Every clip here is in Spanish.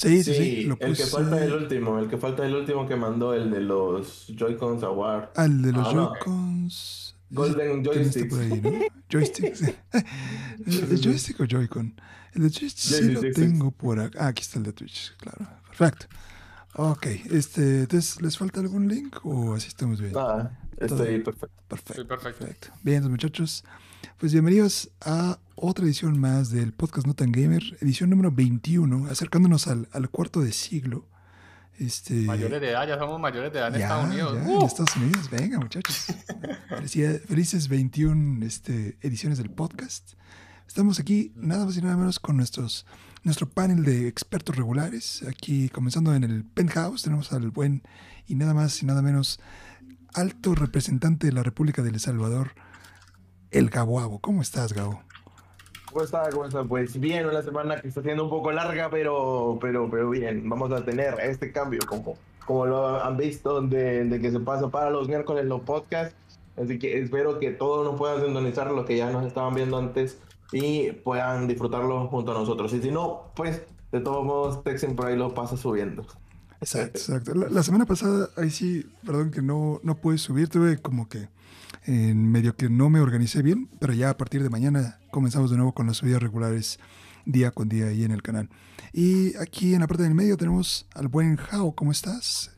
Sí, sí, sí. Lo el que falta es el último, el que falta es el último que mandó, el de los Joy-Cons Award. Ah, el de los ah, Joy-Cons. Golden Joysticks. Joysticks. ¿El de joystick o Joy-Con? El de Joystick sí lo tengo por acá. Ah, aquí está el de Twitch, claro. Perfecto. Ok, este, entonces, ¿les falta algún link o así estamos bien? Ah, estoy perfecto. Perfecto. perfecto. Bien, muchachos, pues bienvenidos a otra edición más del podcast No Tan Gamer, edición número 21, acercándonos al, al cuarto de siglo. Este, mayores de edad, ya somos mayores de edad en Estados Unidos. Ya, En Estados Unidos, venga muchachos. Felices 21 este, ediciones del podcast. Estamos aquí nada más y nada menos con nuestros, nuestro panel de expertos regulares. Aquí comenzando en el penthouse tenemos al buen y nada más y nada menos alto representante de la República de El Salvador, el Gaboabo. ¿Cómo estás, Gabo? ¿Cómo está? ¿Cómo está? Pues bien, una semana que está siendo un poco larga, pero, pero, pero bien. Vamos a tener este cambio, como, como lo han visto, de, de que se pasa para los miércoles los podcasts. Así que espero que todos nos puedan sintonizar lo que ya nos estaban viendo antes y puedan disfrutarlo junto a nosotros. Y si no, pues de todos modos, Texen por ahí lo pasa subiendo. Exacto, exacto. La, semana pasada, ahí sí, perdón que no, no pude subir, tuve como que en medio que no me organicé bien, pero ya a partir de mañana comenzamos de nuevo con las subidas regulares día con día ahí en el canal. Y aquí en la parte del medio tenemos al buen Jao, ¿cómo estás?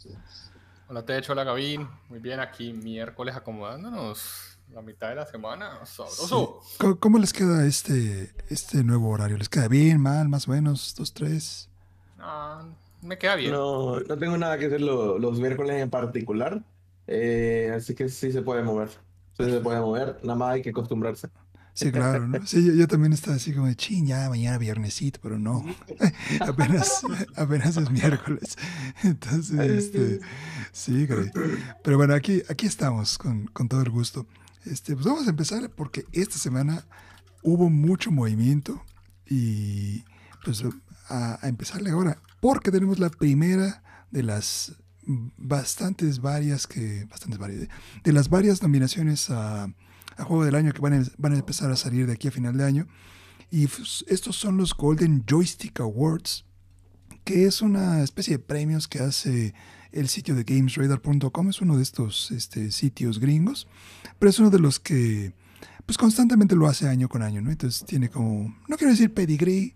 Hola Techo, hola Gavín, muy bien aquí miércoles acomodándonos la mitad de la semana, sabroso. ¿Cómo, les queda este, este nuevo horario? ¿Les queda bien, mal, más o menos, dos, tres? No, me queda bien. No, no tengo nada que hacer los miércoles en particular, eh, así que sí se puede mover se puede mover, nada más hay que acostumbrarse. Sí, claro, ¿no? Sí, yo, también estaba así como de ching, ya mañana viernesito, pero no. apenas, apenas es miércoles. Entonces, este, sí, Pero bueno, aquí, aquí estamos con, con, todo el gusto. Este, pues vamos a empezar porque esta semana hubo mucho movimiento y pues a, a empezarle ahora, porque tenemos la primera de las bastantes varias que bastantes varias de las varias nominaciones a, juego del año que van a, van a, empezar a salir de aquí a final de año. Y pues, estos son los Golden Joystick Awards que es una especie de premios que hace el sitio de gamesradar.com es uno de estos este, sitios gringos pero es uno de los que pues constantemente lo hace año con año no entonces tiene como no quiero decir pedigree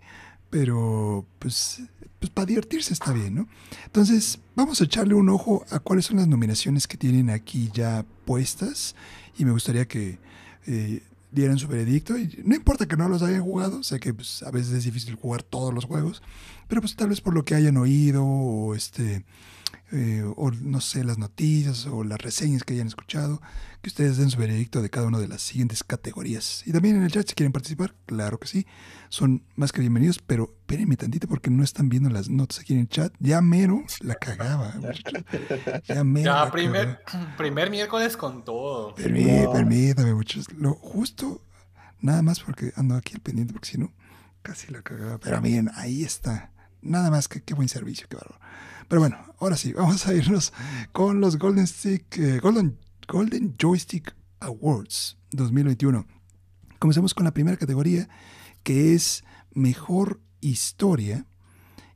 pero pues pues para divertirse está bien, ¿no? Entonces, vamos a echarle un ojo a cuáles son las nominaciones que tienen aquí ya puestas y me gustaría que eh, dieran su veredicto. Y no importa que no los hayan jugado, sé que pues, a veces es difícil jugar todos los juegos, pero pues tal vez por lo que hayan oído o este eh, o no sé, las noticias o las reseñas que hayan escuchado, que ustedes den su veredicto de cada una de las siguientes categorías. Y también en el chat, si quieren participar, claro que sí, son más que bienvenidos, pero espérenme tantito porque no están viendo las notas aquí en el chat. Ya mero la cagaba. Ya mero. Ya, primer, primer miércoles con todo. Permítame, permítame, muchachos. Lo justo, nada más porque ando aquí al pendiente, porque si no, casi la cagaba. Pero miren, ahí está. Nada más que qué buen servicio, qué bárbaro. Pero bueno, ahora sí, vamos a irnos con los Golden Stick, eh, Golden, Golden Joystick Awards 2021. Comencemos con la primera categoría, que es Mejor Historia.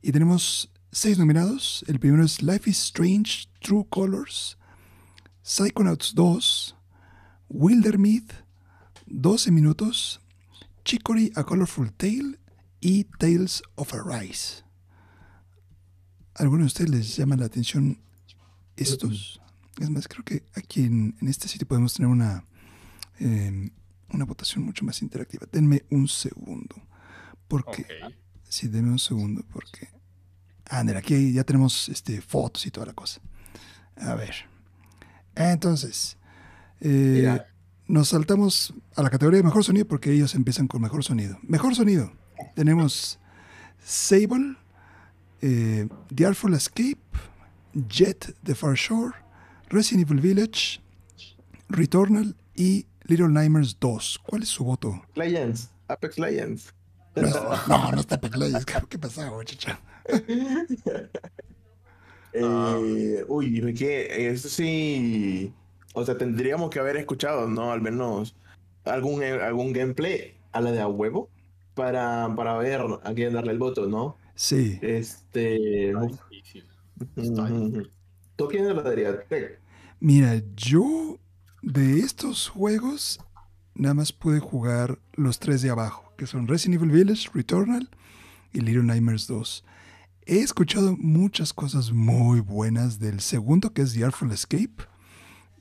Y tenemos seis nominados. El primero es Life is Strange, True Colors, Psychonauts 2, Wildermyth, 12 minutos, Chicory A Colorful Tale y Tales of Arise algunos de ustedes les llama la atención estos? Es más, creo que aquí en, este sitio podemos tener una, em, una votación mucho más interactiva. Denme un segundo. Porque. Sí, denme un segundo. Porque. Ander, aquí ya tenemos este, fotos y toda la cosa. A ver. Entonces. Eh, nos saltamos a la categoría de mejor sonido porque ellos empiezan con mejor sonido. Mejor sonido. Tenemos Sable eh, The Artful Escape, Jet The Far Shore, Resident Evil Village, Returnal y Little Nightmares 2. ¿Cuál es su voto? Legends, Apex Legends. No, no, está Apex Legends. ¿Qué, pasa, chacha? eh, uy, que eso sí. O sea, tendríamos que haber escuchado, ¿no? Al menos algún, algún gameplay a la de a huevo para, para ver a quién darle el voto, ¿no? Sí. Este. Está difícil. Está difícil. ¿Tú quién le darías? Mira, yo de estos juegos nada más pude jugar los tres de abajo, que son Resident Evil Village, Returnal y Little Nightmares 2. He escuchado muchas cosas muy buenas del segundo, que es The Artful Escape.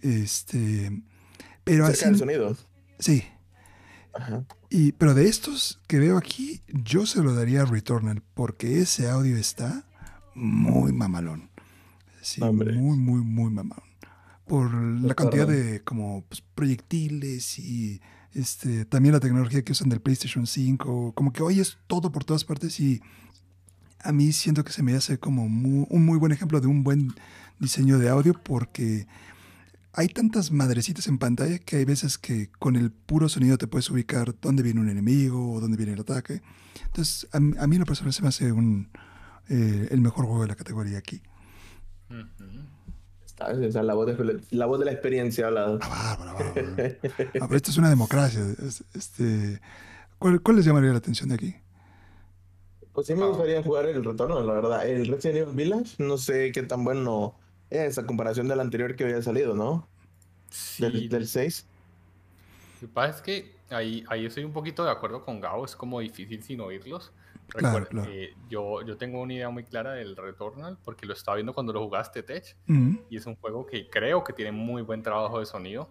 Este, pero así, sonido. sí. Ajá. Y, pero de estos que veo aquí, yo se lo daría a Returnal, porque ese audio está muy mamalón. Sí, Hombre. muy, muy, muy mamalón. Por la cantidad de como pues, proyectiles y este también la tecnología que usan del PlayStation 5, como que oyes todo por todas partes y a mí siento que se me hace como mu- un muy buen ejemplo de un buen diseño de audio porque hay tantas madrecitas en pantalla que hay veces que con el puro sonido te puedes ubicar dónde viene un enemigo o dónde viene el ataque. Entonces, a, mí- a mí lo personal se me hace un, eh, el mejor juego de la categoría aquí. Está- la voz de, la voz de la experiencia hablada. Ah, bárbaro, bárbaro, bárbaro. Ah, pero esto es una democracia. es- Este, ¿cuál, cuál les llamaría la atención de aquí? Pues sí me gustaría jugar el retorno, la verdad. El Resident Evil Village, no sé qué tan bueno es a comparación del anterior que había salido, ¿no? Sí, Del, del 6. Lo que pasa es que ahí, ahí estoy un poquito de acuerdo con Gabo, es como difícil sin oírlos. Claro, Recuerda, claro. eh, yo, yo tengo una idea muy clara del Returnal porque lo estaba viendo cuando lo jugaste, Tech, y es un juego que creo que tiene muy buen trabajo de sonido.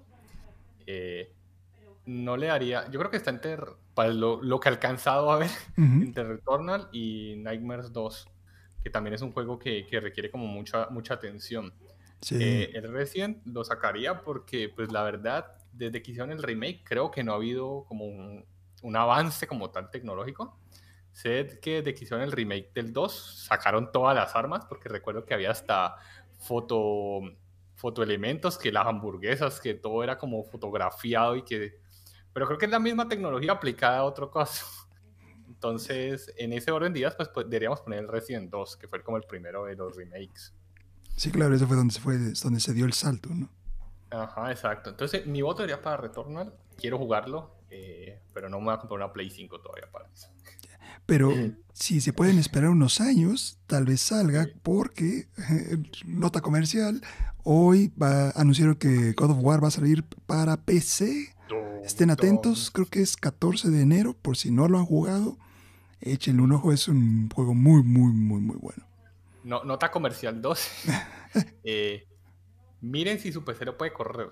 Eh, no le daría, yo creo que está entre, para lo, lo que he alcanzado a ver, entre Returnal y Nightmares 2, que también es un juego que, que requiere como mucha, mucha atención. Sí. Eh, el Resident lo sacaría porque, pues la verdad, desde que hicieron el remake, creo que no ha habido como un, un avance como tal tecnológico. Sé que desde que hicieron el remake del 2, sacaron todas las armas, porque recuerdo que había hasta foto, fotoelementos, que las hamburguesas, que todo era como fotografiado y que... Pero creo que es la misma tecnología aplicada a otro caso. Entonces, en ese orden de ideas, pues, pues, deberíamos poner el Resident 2, que fue como el primero de los remakes. Sí, claro, ese fue donde se fue, donde se dio el salto, ¿no? Ajá, exacto. Entonces, mi voto sería para Returnal. Quiero jugarlo, eh, pero no me voy a comprar una Play 5 todavía para eso. Pero si se pueden esperar unos años, tal vez salga, porque, nota comercial, hoy va, anunciaron que God of War va a salir para PC. Estén atentos, creo que es 14 de enero, por si no lo han jugado, échenle un ojo, es un juego muy, muy, muy, muy bueno. No, nota comercial 2. Eh, miren si su PC lo puede correr.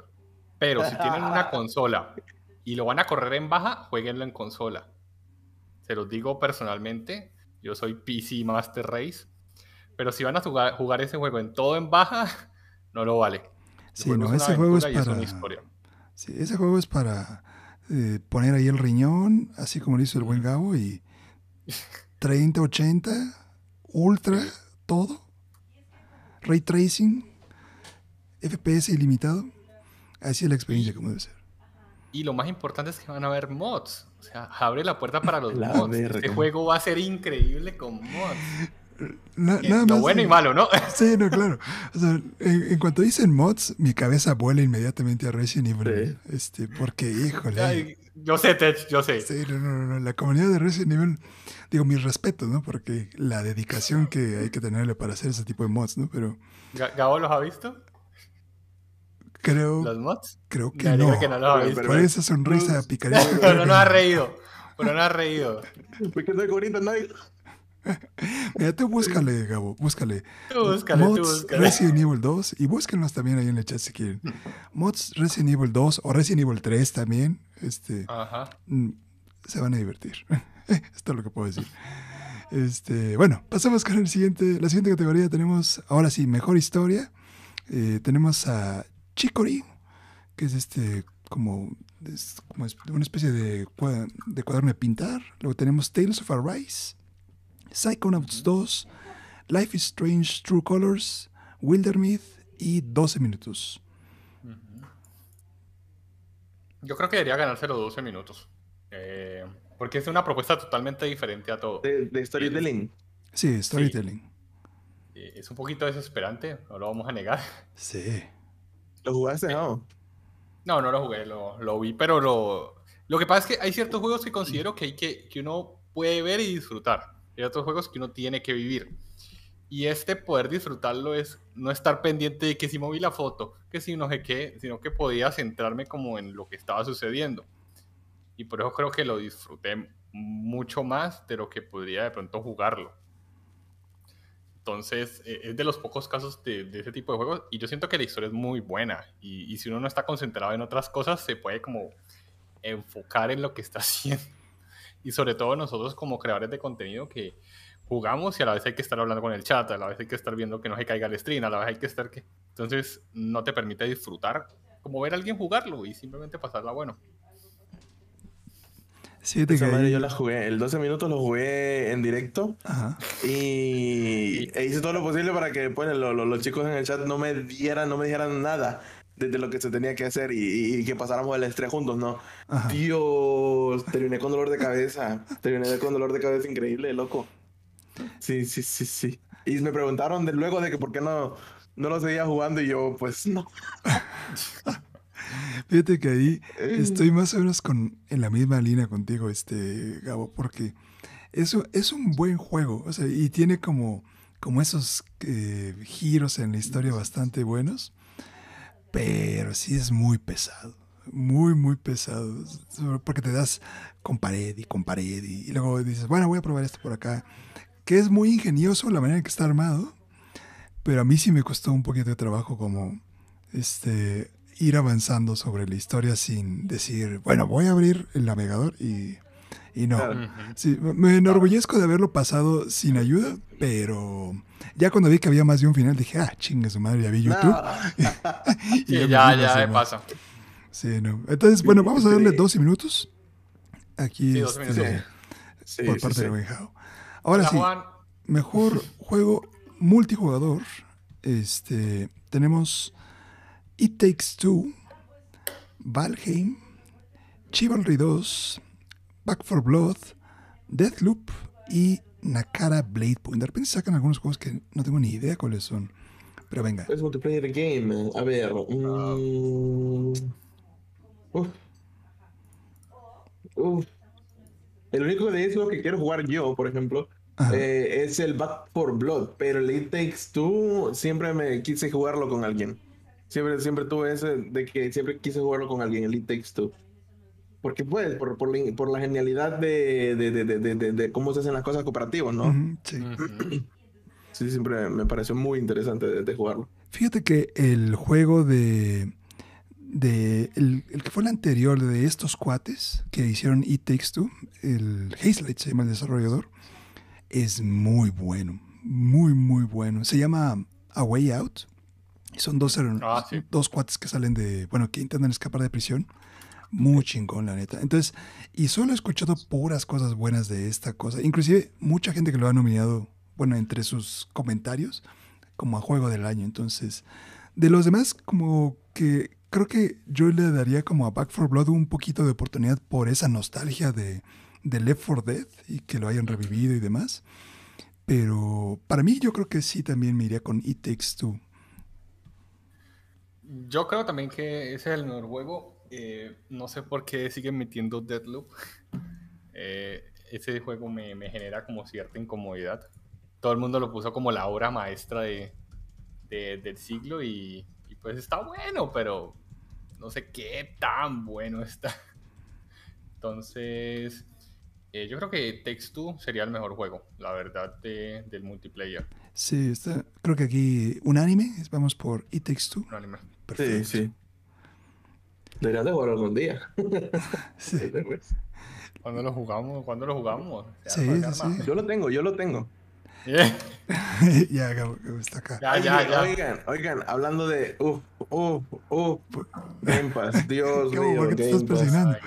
Pero si tienen una consola y lo van a correr en baja, jueguenlo en consola. Se los digo personalmente. Yo soy PC Master Race. Pero si van a jugar, jugar ese juego en todo en baja, no lo vale. El Sí, juego no, es ese juego es para... una historia. Sí, ese juego es para eh, poner ahí el riñón, así como lo hizo el buen Gabo, y 30, 80, ultra, todo. Ray tracing, FPS ilimitado. Así es la experiencia como debe ser. Y lo más importante es que van a haber mods. O sea, abre la puerta para los La mods. verga. Este juego va a ser increíble con mods. Na- nada lo más, bueno y malo, ¿no? Sí, no, claro. O sea, en, en cuanto dicen mods, mi cabeza vuela inmediatamente a Resident Evil. Este, porque, híjole. Ay, yo sé, Tech, yo sé. Sí, no, no, no, La comunidad de Resident Evil, digo, mis respetos, ¿no? Porque la dedicación que hay que tenerle para hacer ese tipo de mods, ¿no? Pero Ga- ¿Gabo los ha visto? creo, ¿Los mods? creo que no. que no los ha visto. Por esa sonrisa Luz. picareta. Pero creo no que nos ha no. reído. Pero no ha reído. ¿Por qué estoy ahorita? No hay- Mira, tú búscale, Gabo, búscale. Tú búscale, tú mods búscale. Resident Evil 2 y búsquenlos también ahí en el chat si quieren. Mods Resident Evil 2 o Resident Evil 3 también. Este, Ajá. mm, se van a divertir. Esto es lo que puedo decir. Este, bueno, pasamos con el siguiente, la siguiente categoría. Tenemos, ahora sí, mejor historia. Eh, tenemos a Chicory, que es este, como, como una especie de, cua- de cuaderno de pintar. Luego tenemos Tales of Arise, Psychonauts 2, Life is Strange True Colors, Wildermyth y 12 minutos. Yo creo que debería ganárselo 12 minutos. Eh, porque es una propuesta totalmente diferente a todo. de, de storytelling. Sí, storytelling. Eh, es un poquito desesperante, no lo vamos a negar. Sí. ¿Lo jugaste? No. No, no lo jugué, lo, lo vi, pero lo, lo que pasa es que hay ciertos juegos que considero que, hay que, que uno puede ver y disfrutar. hay otros juegos que uno tiene que vivir. Y este poder disfrutarlo es no estar pendiente de que si moví la foto, que si no sé qué, sino que podía centrarme como en lo que estaba sucediendo. Y por eso creo que lo disfruté mucho más de lo que podría de pronto jugarlo. Entonces, eh, es de los pocos casos de, de, ese tipo de juegos y yo siento que la historia es muy buena y, y, si uno no está concentrado en otras cosas, se puede como enfocar en lo que está haciendo. Y sobre todo nosotros como creadores de contenido que jugamos y a la vez hay que estar hablando con el chat, a la vez hay que estar viendo que no se caiga el stream, a la vez hay que estar que... Entonces, no te permite disfrutar como ver a alguien jugarlo y simplemente pasarla bueno. Sí, te madre yo la jugué, el 12 minutos lo jugué en directo Ajá. Y, e hice todo lo posible para que pues, lo, lo, los chicos en el chat no me dieran, no me dijeran nada de, de lo que se tenía que hacer y, y, que pasáramos el estrés juntos, ¿no? Ajá. Dios, terminé con dolor de cabeza, terminé con dolor de cabeza increíble, loco. Sí, sí, sí, sí. Y me preguntaron de, luego de que por qué no, no lo seguía jugando y yo, pues no. Fíjate que ahí estoy más o menos con, en la misma línea contigo, este, Gabo, porque eso es un buen juego, o sea, y tiene como, como esos eh, giros en la historia bastante buenos, pero sí es muy pesado, muy, muy pesado, porque te das con pared y con pared, y, y luego dices, bueno, voy a probar esto por acá, que es muy ingenioso la manera en que está armado, pero a mí sí me costó un poquito de trabajo como, este, ir avanzando sobre la historia sin decir, bueno, voy a abrir el navegador y, y no. Sí, me enorgullezco de haberlo pasado sin ayuda, pero ya cuando vi que había más de un final dije, ah, chingue su madre, ya vi YouTube. y sí, ya, ya, ya pasa. Sí, no. Entonces, bueno, vamos a darle 12 minutos. Aquí sí, este, minutos. Sí, por parte de Wenhao. Ahora Hola, sí, Juan. mejor juego multijugador. Este, tenemos It Takes Two, Valheim, Chivalry 2, Back for Blood, Deathloop y Nakara Blade Point. De repente sacan algunos juegos que no tengo ni idea cuáles son. Pero venga. Es multiplayer game. A ver. Uf. Uf. El único de esos que quiero jugar yo, por ejemplo, eh, es el Back for Blood. Pero el It Takes Two siempre me quise jugarlo con alguien. Siempre, siempre tuve ese de que siempre quise jugarlo con alguien, el It Takes Two. Porque pues, por, por, la, por la genialidad de, de, de, de, cómo se hacen las cosas cooperativas, ¿no? sí. sí, siempre me pareció muy interesante de, jugarlo. Fíjate que el juego de... de el, el, que fue el anterior de estos cuates que hicieron It Takes Two, el Hazelight se llama el desarrollador, es muy bueno, muy, muy bueno. Se llama A Way Out son dos, ah, sí. dos cuates que salen de, bueno, que intentan escapar de prisión. Muy chingón, la neta. Entonces, y solo he escuchado puras cosas buenas de esta cosa. Inclusive, mucha gente que lo ha nominado, bueno, entre sus comentarios, como a juego del año. Entonces, de los demás, como que creo que yo le daría como a Back for Blood un poquito de oportunidad por esa nostalgia de, de Left 4 Dead y que lo hayan revivido y demás. Pero para mí yo creo que sí también me iría con It Takes Two. Yo creo también que ese es el mejor juego. Eh, no sé por qué siguen metiendo Deadloop. Eh, ese juego me, me, genera como cierta incomodidad. Todo el mundo lo puso como la obra maestra de, de, del siglo y, y, pues está bueno, pero no sé qué tan bueno está. Entonces, eh, yo creo que Takes Two sería el mejor juego, la verdad, de, del multiplayer. Sí, está, creo que aquí unánime, vamos por It Takes Two. Unánime. Perfecto. Sí, sí. Deberías de jugar algún día. sí. ¿Cuándo lo jugamos? ¿Cuándo lo jugamos? Sí, sí, sí. Yo lo tengo, yo lo tengo. Yeah. ya, está acá. Ya, ya, ya. Oigan, oigan, hablando de. Uf, uf, uf. Game Pass, Dios mío. ¿Por qué te estás presionando?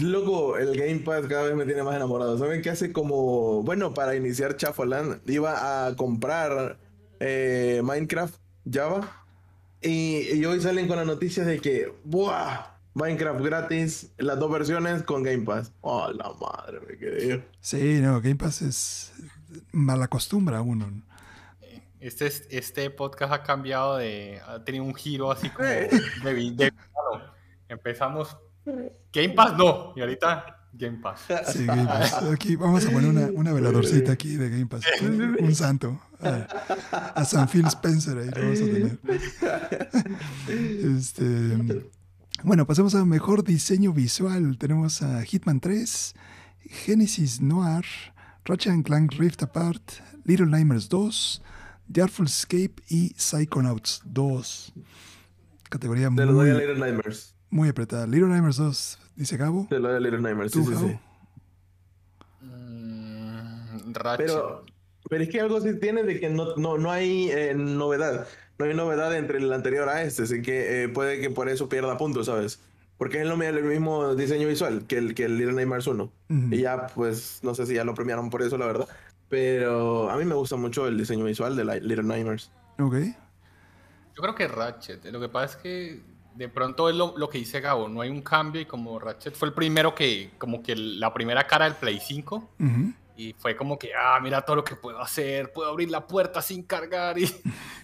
Loco, el Game Pass cada vez me tiene más enamorado. ¿Saben qué hace como. Bueno, para iniciar Chafoland, iba a comprar eh, Minecraft Java. Y, y, hoy salen con las noticias de que, ¡buah! Minecraft gratis, las dos versiones con Game Pass. ¡Oh, la madre! Me quedé. Sí, no, Game Pass es. Mala costumbre a uno. Este, este podcast ha cambiado de. Ha tenido un giro así como. Eh. De, de, Empezamos. Game Pass no. Y ahorita Game Pass. Sí, Game Pass. Aquí vamos a poner una, una veladorcita aquí de Game Pass. Un santo. A, a San Phil Spencer ahí lo vamos a tener. Este, bueno, pasemos a mejor diseño visual. Tenemos a Hitman 3, Genesis Noir, Ratchet Clank Rift Apart, Little Nightmares 2, The Artful Escape y Psychonauts 2. Categoría Te lo doy a muy, Little Nightmares. muy apretada. Little Nightmares 2, dice Gabo. Te lo doy a Little Nightmares, sí, ¿Tú, sí, sí. Mm, Ratchet. Pero, pero es que algo sí tiene de que no, no, no hay eh, novedad. No hay novedad entre el anterior a este, así que eh, puede que por eso pierda puntos, ¿sabes? Porque es lo el mismo diseño visual que el, que el Little Nightmares 1. Ujú. Y ya, pues, no sé si ya lo premiaron por eso, la verdad. Pero a mí me gusta mucho el diseño visual de la Little Nightmares. Ok. Yo creo que Ratchet. Lo que pasa es que de pronto es lo, lo que dice Gabo, no hay un cambio y como Ratchet fue el primero que, como que la primera cara del Play 5 Ujú. y fue como que, ah, mira todo lo que puedo hacer, puedo abrir la puerta sin cargar y,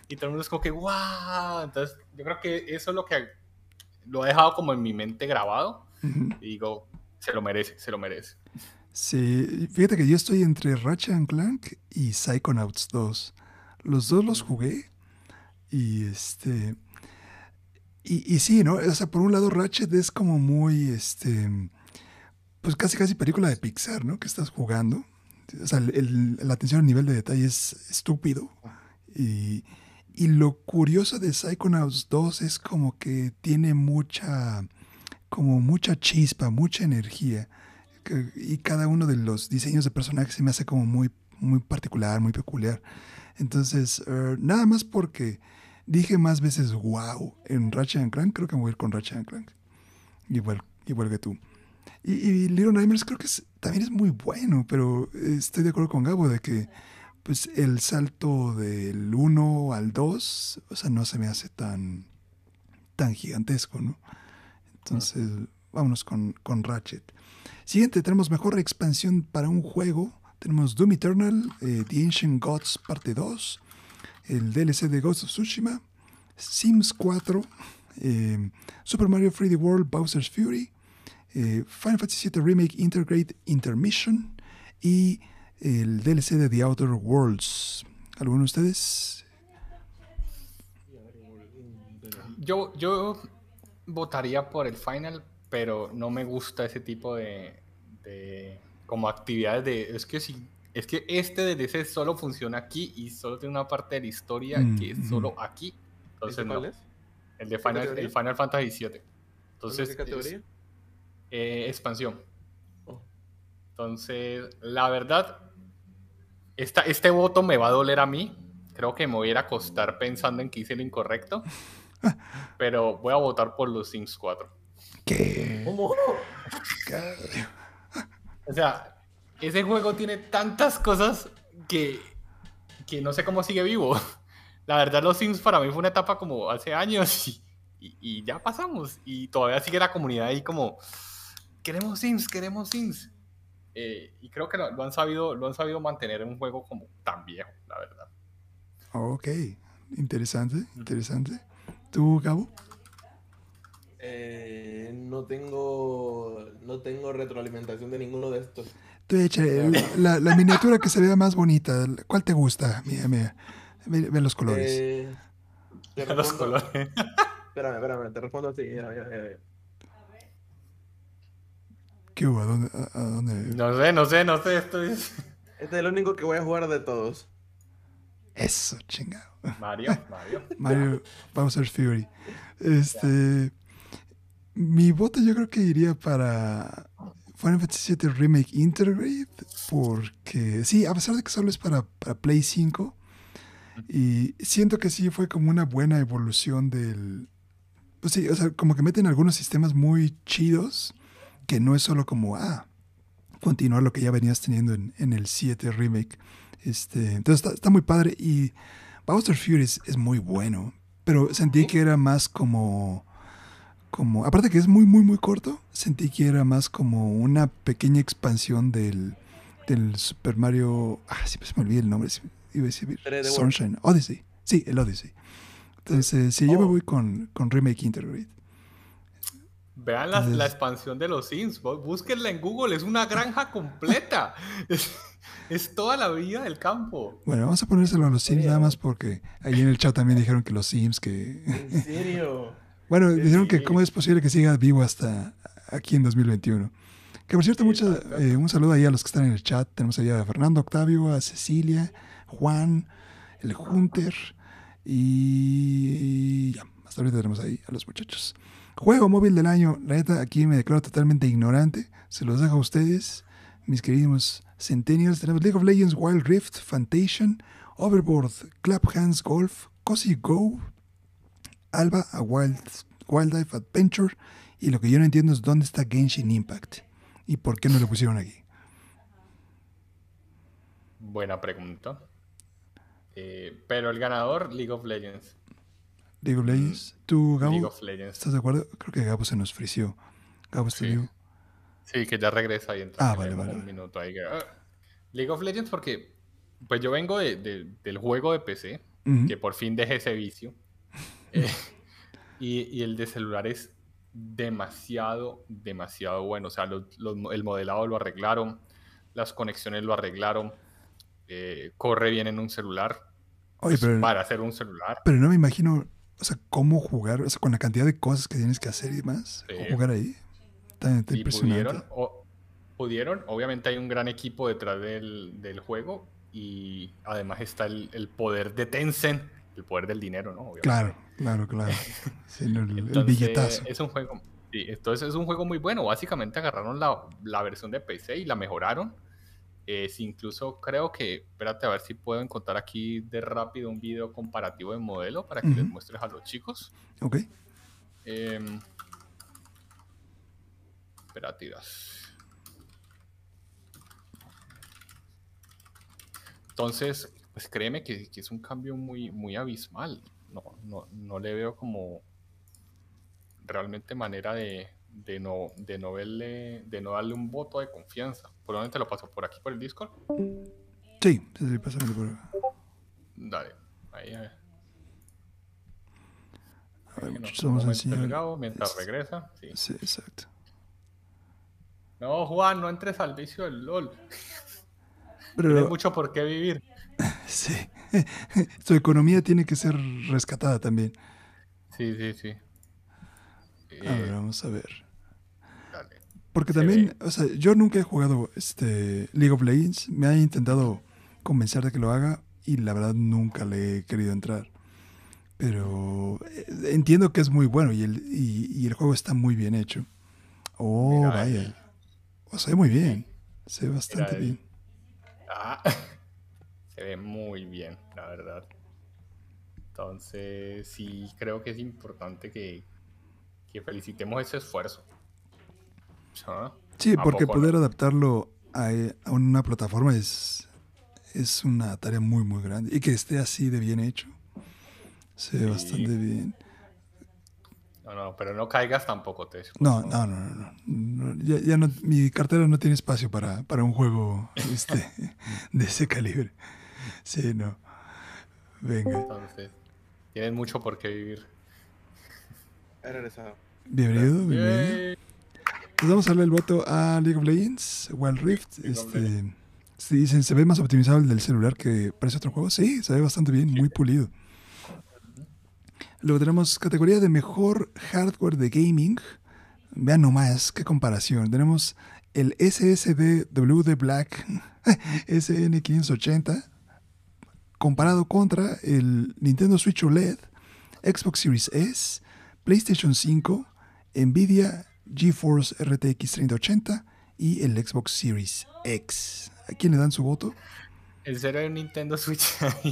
y todo el mundo es como que, wow. Entonces yo creo que eso es lo que lo he dejado como en mi mente grabado Ujú. y digo, se lo merece, se lo merece. Sí, fíjate que yo estoy entre Ratchet and Clank y Psychonauts 2. Los dos los jugué y este y, y sí, ¿no? O sea, por un lado Ratchet es como muy este pues casi casi película de Pixar, ¿no? Que estás jugando. O sea, el- la atención al nivel de detalle es estúpido. Y, y lo curioso de Psychonauts 2 es como que tiene mucha como mucha chispa, mucha energía y cada uno de los diseños de personajes se me hace como muy, muy particular, muy peculiar. Entonces, eh, nada más porque dije más veces wow en Ratchet Clank, creo que me voy a ir con Ratchet Clank. Igual, igual que tú. Y, y Little Nightmares creo que es- también es muy bueno, pero estoy de acuerdo con Gabo de que pues el salto del 1 al 2, o sea, no se me hace tan, tan gigantesco, ¿no? Entonces, vámonos con, con Ratchet. Siguiente, tenemos mejor expansión para un juego. Tenemos Doom Eternal, eh, The Ancient Gods parte 2, el DLC de Ghost of Tsushima, Sims 4, eh, Super Mario 3D World Bowser's Fury, eh, Final Fantasy VII Remake Intergrade Intermission y el DLC de The Outer Worlds. ¿Alguno de ustedes? Yo, yo votaría por el final, pero no me gusta ese tipo de, como actividades de es que si es que este DLC solo funciona aquí y solo tiene una parte de la historia que es Mm, solo aquí. Entonces ¿Este no. cuál es? El de ¿Qué Final, el Final Fantasy VII. Entonces, ¿Qué categoría? es, eh, expansión. Oh. Entonces, la verdad, esta, este voto me va a doler a mí. Creo que me voy a ir a acostar pensando en que hice lo incorrecto. pero voy a votar por los Sims 4. ¿Qué? ¿Cómo? O sea, ese juego tiene tantas cosas que, que no sé cómo sigue vivo. La verdad, los Sims para mí fue una etapa como hace años y, y- y ya pasamos. Y todavía sigue la comunidad ahí como, queremos Sims, queremos Sims. Eh, y creo que lo, lo han sabido, lo han sabido mantener en un juego como tan viejo, la verdad. Ok, interesante, interesante. ¿Tú, Gabo? Eh, no tengo no tengo retroalimentación de ninguno de estos. Tú la, la miniatura que se vea más bonita. ¿Cuál te gusta? Mira, mira. Ve, ve los colores. Eh, te Los colores. Espérame, espérame, te respondo así. mira, mira, mira, mira. ¿Qué hubo? ¿A dónde? a- a dónde? No sé, no sé, no sé. Esto es... Este es el único que voy a jugar de todos. Eso, chingado. Mario, Mario. Mario Bowser's Fury. Este. Mi voto yo creo que iría para Final Fantasy VII Remake Intergrade. Porque, sí, a pesar de que solo es para, para Play 5. Y siento que sí fue como una buena evolución del. Pues sí, o sea, como que meten algunos sistemas muy chidos. Que no es solo como, ah, continuar lo que ya venías teniendo en, en el 7 Remake. Este, entonces está, está muy padre. Y Bowser Fury es, es muy bueno. Pero sentí que era más como. Como. Aparte que es muy, muy, muy corto. Sentí que era más como una pequeña expansión del. del Super Mario. Ah, siempre se me olvida el nombre. Iba a decir 3D World. Sunshine. Odyssey. Sí, el Odyssey. Entonces, sí, yo me Oh. voy con, con Remake Intergrade. Vean la, la, expansión de los Sims. Búsquenla en Google. Es una granja completa. es, toda la vida del campo. Bueno, vamos a ponérselo a los Sims nada más porque ahí en el chat también dijeron que los Sims que... ¿En serio? bueno, dijeron que cómo es posible que siga vivo hasta aquí en 2021. Que por cierto, eh, un saludo ahí a los que están en el chat. Tenemos ahí a Fernando Octavio, a Cecilia, Juan, el Hunter y ya, hasta ahorita tenemos ahí a los muchachos. Juego móvil del año, la neta, aquí me declaro totalmente ignorante. Se los dejo a ustedes, mis queridos Centennials. Tenemos League of Legends, Wild Rift, Fantation, Overboard, Clap Hands Golf, Cozy Go, Alba, a Wild, Wild Life Adventure. Y lo que yo no entiendo es dónde está Genshin Impact y por qué no lo pusieron aquí. Buena pregunta. Eh, pero el ganador, League of Legends. League of Legends. ¿Tú, Gabo? League of Legends. ¿Estás de acuerdo? Creo que Gabo se nos frició. Gabo, ¿estás sí. Sí, que ya regresa ahí. Ah, vale, vale. Un minuto ahí. Ah, League of Legends porque pues yo vengo de, del juego de PC, que por fin dejé ese vicio. Eh, y, y, el de celular es demasiado, demasiado bueno. O sea, el modelado lo arreglaron, las conexiones lo arreglaron, eh, corre bien en un celular. Oye, pero, para hacer un celular. Pero no me imagino, o sea, cómo jugar, o sea, con la cantidad de cosas que tienes que hacer y demás, jugar ahí. Está, impresionante. Pudieron, pudieron, obviamente hay un gran equipo detrás del, del juego y además está el, el, poder de Tencent, el poder del dinero, ¿no? Obviamente. Claro, claro, claro. Sí, el, entonces, el, billetazo. Es un juego, sí, entonces es un juego muy bueno. Básicamente agarraron la, la versión de PC y la mejoraron es incluso creo que, espérate a ver si puedo encontrar aquí de rápido un video comparativo de modelo para que les muestres a los chicos. Ok. Eh, espérate, Entonces, pues créeme que, que, es un cambio muy, muy abismal. No, no, no le veo como realmente manera de, de no, de no verle, de no darle un voto de confianza. ¿Por dónde te lo paso? ¿Por aquí, por el Discord? Sí, sí, pásame por acá. Dale, ahí a ver. A ver, vamos a enseñar. Mientras regresa. Sí. sí, exacto. No, Juan, no entres al vicio del LOL. Pero, Tienes mucho por qué vivir. Sí. Su economía tiene que ser rescatada también. Sí, sí, sí. A ver, vamos a ver. Porque también, o sea, yo nunca he jugado este League of Legends. Me ha intentado convencer de que lo haga y la verdad nunca le he querido entrar. Pero eh, entiendo que es muy bueno y el, y, el juego está muy bien hecho. Oh, vaya. O sea, muy bien. Se ve bastante bien. Ah, se ve muy bien, la verdad. Entonces, sí, creo que es importante que, que felicitemos ese esfuerzo. Sí, porque poder adaptarlo a, una plataforma es, es una tarea muy, muy grande. Y que esté así de bien hecho. Se ve bastante bien. No, no, pero no caigas tampoco, te no, no, no, no, no, Ya, no, mi cartera no tiene espacio para, para un juego este, de ese calibre. Sí, no. Venga. Entonces, tienes mucho por qué vivir. He regresado. Bienvenido, bienvenido. Pues vamos a darle el voto a League of Legends, Wild Rift. Este, si dicen, ¿se ve más optimizado el del celular que parece otro juego? Sí, se ve bastante bien, muy pulido. Luego tenemos categoría de mejor hardware de gaming. Vean nomás, qué comparación. Tenemos el SSD WD Black SN580 comparado contra el Nintendo Switch OLED, Xbox Series S, PlayStation 5, Nvidia GeForce RTX 3080 y el Xbox Series X. ¿A quién le dan su voto? El cero de Nintendo Switch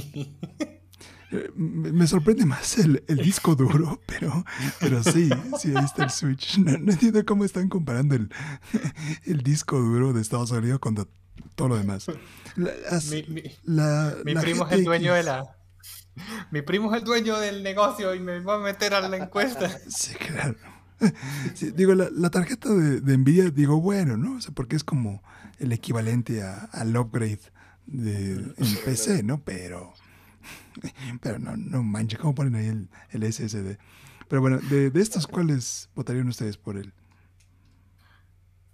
eh, Me sorprende más el, disco duro, pero, pero sí, sí, ahí está el Switch. No, entiendo cómo están comparando el, el, disco duro de Estados Unidos con todo lo demás. mi, primo es el dueño de la... Mi primo es el dueño del negocio y me va a meter a la encuesta. Sí, claro. digo, la, tarjeta de, Nvidia, digo, bueno, ¿no? O sea, porque es como el equivalente al upgrade de, en PC, ¿no? Pero, pero no, no manches, ¿cómo ponen ahí el, SSD? Pero bueno, de, de estos, ¿cuáles votarían ustedes por él?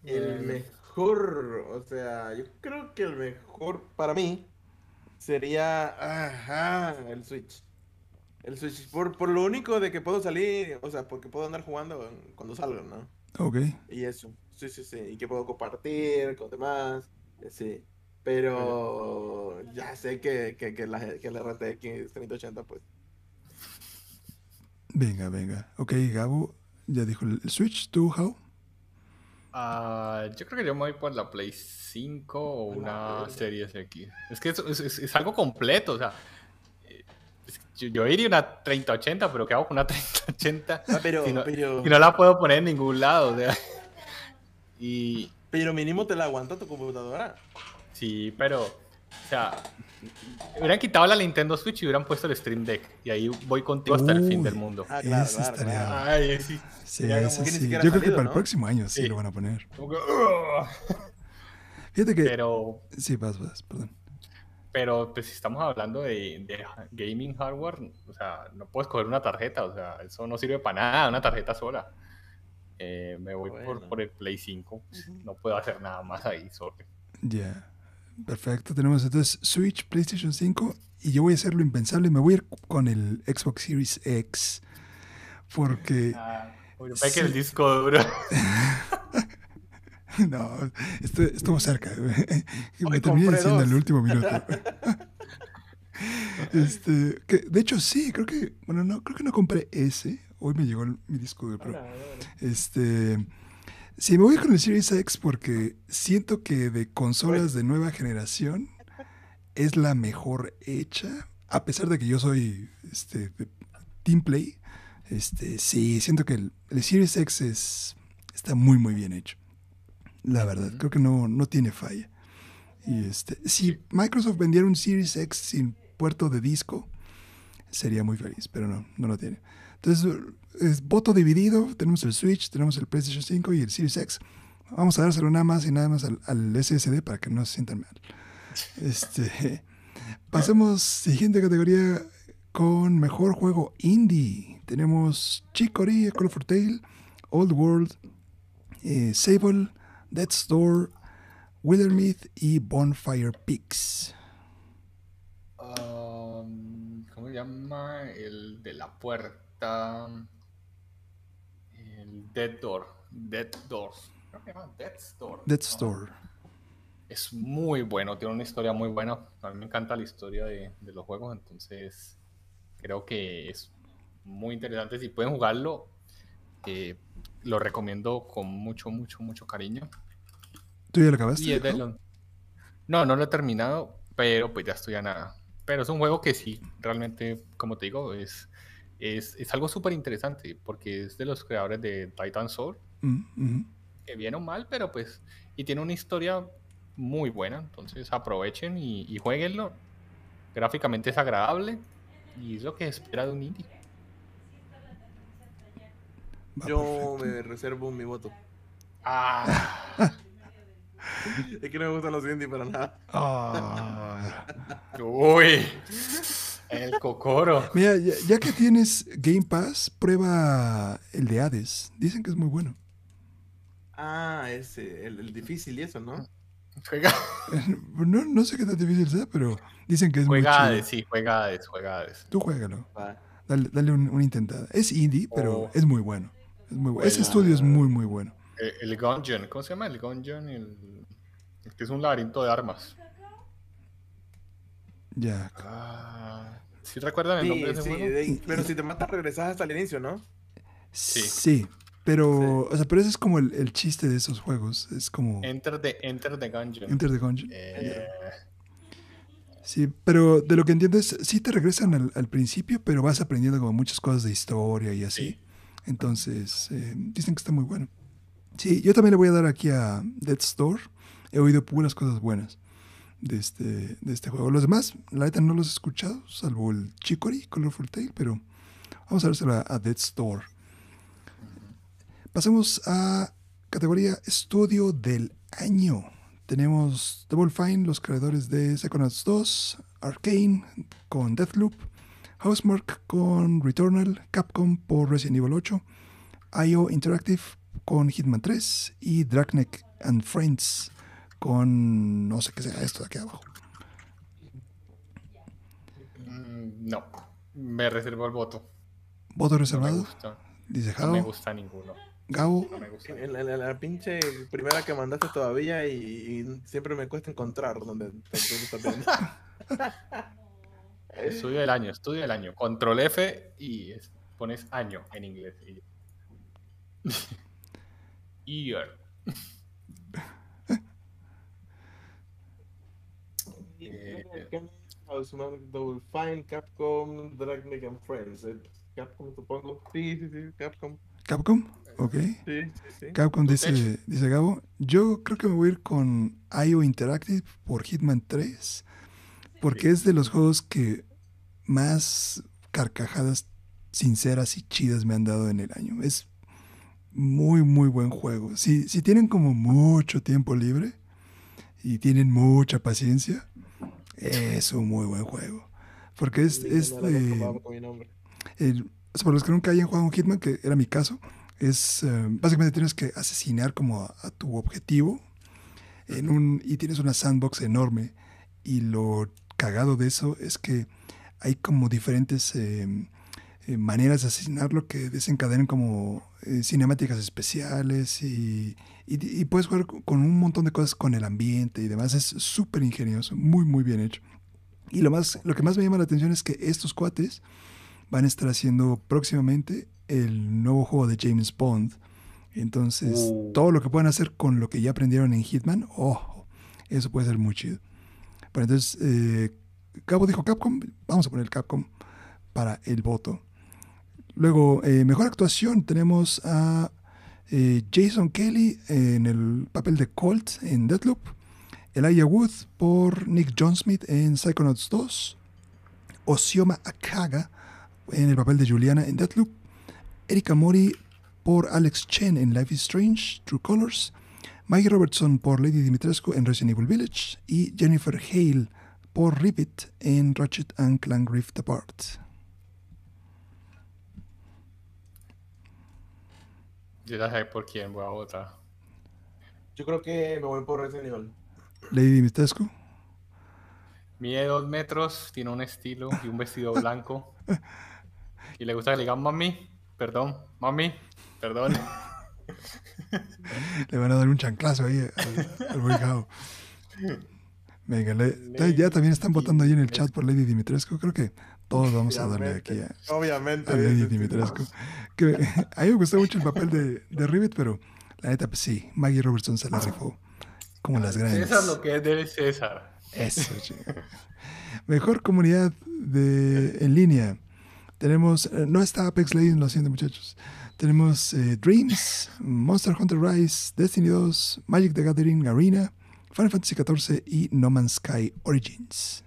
El mejor, o sea, yo creo que el mejor para mí sería ajá, el Switch. El Switch, por, por lo único de que puedo salir, o sea, porque puedo andar jugando cuando salgo, ¿no? Ok. Y eso, sí, sí, sí. Y que puedo compartir con demás, eh, sí. Pero ya sé que, que, que, la, que el RTX 3080, pues. Venga, venga. Ok, Gabo ya dijo el Switch. ¿Tú, How? Ah, yo creo que yo me voy por la Play 5 o una Play. Series X. Es que es, es- es- es algo completo, o sea. yo, yo iría una 3080, pero ¿qué hago con una 3080? Ah, pero, si, no, pero, si no la puedo poner en ningún lado, o sea. Y pero mínimo te la aguanta tu computadora. sí, pero. O sea. Hubieran quitado la Nintendo Switch y hubieran puesto el Stream Deck. Y ahí voy contigo hasta el fin del mundo. Ah, claro, Ese claro, estaría- claro. Ay, sí. Sí, Ya sí. Yo creo que para el próximo año sí, Sí. lo van a poner. Como que, "Ugh". Fíjate que... Pero Sí, vas, vas, perdón. Pero pues si estamos hablando de, de gaming hardware, o sea, no puedes coger una tarjeta, o sea, eso no sirve para nada, una tarjeta sola. Eh, me voy por, Bueno. por el Play 5, no puedo hacer nada más ahí, sorry. Ya. Perfecto. Tenemos entonces Switch, PlayStation 5 y yo voy a hacer lo impensable. Me voy a ir con el Xbox Series X. Porque... Ah, bueno, Sí. que el disco duro. No, estu- estuvo cerca. Me Hoy terminé diciendo en el último minuto. Este, que de hecho sí, creo que, bueno, no, creo que no compré ese. Hoy me llegó el- mi disco duro, pero este, sí, me voy con el Series X porque siento que de consolas de nueva generación es la mejor hecha, a pesar de que yo soy este, de Team Play. Este, sí, siento que el, el Series X es, está muy, muy bien hecho. La verdad, creo que no, no tiene falla. Y este, si Microsoft vendiera un Series X sin puerto de disco, sería muy feliz, pero no, no lo tiene. Entonces, es voto dividido. Tenemos el Switch, tenemos el PlayStation 5 y el Series X. Vamos a dárselo nada más y nada más al, SSD para que no se sientan mal. Este, pasemos siguiente categoría con mejor juego indie. Tenemos Chicory, A Call for Tale, Old World, eh, Sable, Death's Door, Withermyth y Bonfire Peaks. Um, ¿Cómo se llama? El de la puerta. Dead Door. Dead Doors. Creo que se llama Death's Door. Death's ¿no? Door. Es muy bueno, tiene una historia muy buena. A mí me encanta la historia de, de los juegos, entonces creo que es muy interesante. Si pueden jugarlo, eh, lo recomiendo con mucho, mucho, mucho cariño. ¿Tú ya lo acabaste? Y ¿no? los- No, no lo he terminado, pero pues ya estoy a nada. Pero es un juego que sí, realmente, como te digo, es, es, es algo súper interesante porque es de los creadores de Titan Soul, Mm, que bien o mal, pero pues, y tiene una historia muy buena, entonces aprovechen y, y jueguenlo. Gráficamente es agradable y es lo que espera de un indie. Va, Yo perfecto. me reservo mi voto. Ah, Es que no me gustan los indie para nada. Ah. uy, el cocoro. Mira, ya, ya que tienes Game Pass, prueba el de Hades. Dicen que es muy bueno. Ah, ese, el, el difícil y eso, ¿no? Juega, No, no sé qué tan difícil sea, pero dicen que es muy juega chido. Hades, sí, juega Hades, juega Hades. Tú juégalo. Va. Dale, dale un- una intentada. Es indie, pero Oh. es muy bueno. Es muy bueno. Ese estudio es muy, muy bueno. El, el Gungeon, ¿cómo se llama? El Gungeon, el, el que es un laberinto de armas. Ya. Ah, ¿Sí recuerdan el Sí, nombre de ese sí, juego? de- pero si te matas regresas hasta el inicio, ¿no? Sí. Pero, o sea, pero ese es como el, el chiste de esos juegos. Es como Enter the, Enter the Gungeon. Enter the Gungeon. Eh, Sí, pero de lo que entiendo es, sí te regresan al, al principio, pero vas aprendiendo como muchas cosas de historia y así. Sí. Entonces, eh, dicen que está muy bueno. Sí, yo también le voy a dar aquí a Death's Store. He oído puras cosas buenas de este, de este juego. Los demás, la neta no los he escuchado, salvo el Chicory, Colorful Tale, pero vamos a dárselo a, a Death's Store. Pasemos a categoría Estudio del Año. Tenemos Double Fine, los creadores de Psychonauts 2, Arcane con Deathloop, Housemark con Returnal, Capcom por Resident Evil 8, IO Interactive con Hitman 3 y Dragneck and Friends con no sé qué sea esto de aquí abajo. Mm, no, me reservo el voto. ¿Voto No me reservado? gusta, Dice no me gusta ninguno. Gabo, No me gusta. En la, pinche primera que mandaste todavía y, y siempre me cuesta encontrar donde estás viendo. Estudio del año, estudio del año. Control F y es- pones año en inglés. Year. Eh, Housemark, Double Fine, Capcom, Dragneck and Friends. Eh, Capcom supongo. Sí, sí, sí, Capcom. Capcom, ok. Sí, sí, sí. Capcom ¿Tu dice, techo? dice Gabo, yo creo que me voy a ir con IO Interactive por Hitman 3, porque es de los juegos que más carcajadas sinceras y chidas me han dado en el año. Es muy, muy buen juego. Si, si tienen como mucho tiempo libre y tienen mucha paciencia, es un muy buen juego. Porque es, es nombre. el- o sea, para los que nunca hayan jugado un Hitman, que era mi caso, es eh, básicamente tienes que asesinar como a, a tu objetivo en un, y tienes una sandbox enorme. Y lo cagado de eso es que hay como diferentes eh, eh, maneras de asesinarlo que desencadenan como eh, cinemáticas especiales y, y- y puedes jugar con un montón de cosas con el ambiente y demás. Es súper ingenioso, muy, muy bien hecho. Y lo, más, lo que más me llama la atención es que estos cuates van a estar haciendo próximamente el nuevo juego de James Bond. Entonces, Uh. todo lo que puedan hacer con lo que ya aprendieron en Hitman, ojo, eso puede ser muy chido. Pero entonces, eh, Cabo dijo Capcom, vamos a poner Capcom para el voto. Luego, eh, mejor actuación, tenemos a eh, Jason Kelly en el papel de Colt en Deathloop, Elijah Wood por Nick John Smith en Psychonauts 2, Osioma Akaga en el papel de Juliana en Deathloop, Erika Mori por Alex Chen en Life is Strange, True Colors, Maggie Robertson por Lady Dimitrescu en Resident Evil Village y Jennifer Hale por Rivet en Ratchet and Clank Rift Apart. Yo ya sé por quién voy a votar. Yo creo que me voy por ese nivel. Lady Dimitrescu, Mide dos metros, tiene un estilo y un vestido blanco. Y le gusta que le digan mami, perdón, mami, perdón. le van a dar un chanclazo ahí al, al. Venga, le- ya también están votando ahí en el chat por Lady Dimitrescu. Creo que todos vamos a darle aquí a, Obviamente. a Lady. Dimitrescu. Que, a mí me gustó mucho el papel de, de Rivet, pero la neta, pues sí, Maggie Robertson se la rifó como las grandes. Es lo que es del César. Eso. Mejor comunidad de, en línea. Tenemos, eh, no está Apex Legends, lo siento muchachos. Tenemos eh, Dreams, Monster Hunter Rise, Destiny 2, Magic the Gathering Arena, Final Fantasy XIV y No Man's Sky Origins.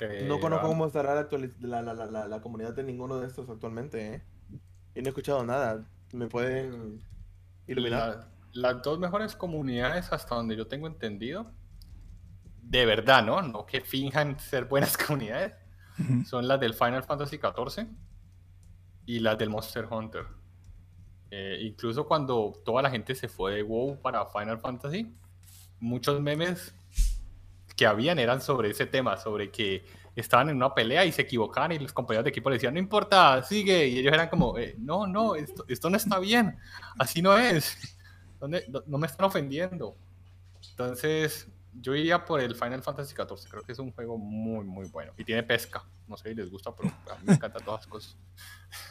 Eh, No conozco va- cómo estará la, la, la, la, la- la comunidad de ninguno de estos actualmente, ¿eh? Y no he escuchado nada. ¿Me pueden iluminar? La- las dos mejores comunidades, hasta donde yo tengo entendido, de verdad, ¿no? No que finjan ser buenas comunidades, son las del Final Fantasy XIV y las del Monster Hunter. Eh, incluso cuando toda la gente se fue de WoW para Final Fantasy, muchos memes que habían eran sobre ese tema, sobre que estaban en una pelea y se equivocaban y los compañeros de equipo le decían, no importa, sigue. Y ellos eran como, "Eh, no, no, esto, esto no está bien, así no es, ¿Dónde- no, no me están ofendiendo. Entonces, yo iría por el Final Fantasy XIV, creo que es un juego muy, muy bueno. Y tiene pesca, no sé si les gusta, pero a mí me encantan todas las cosas.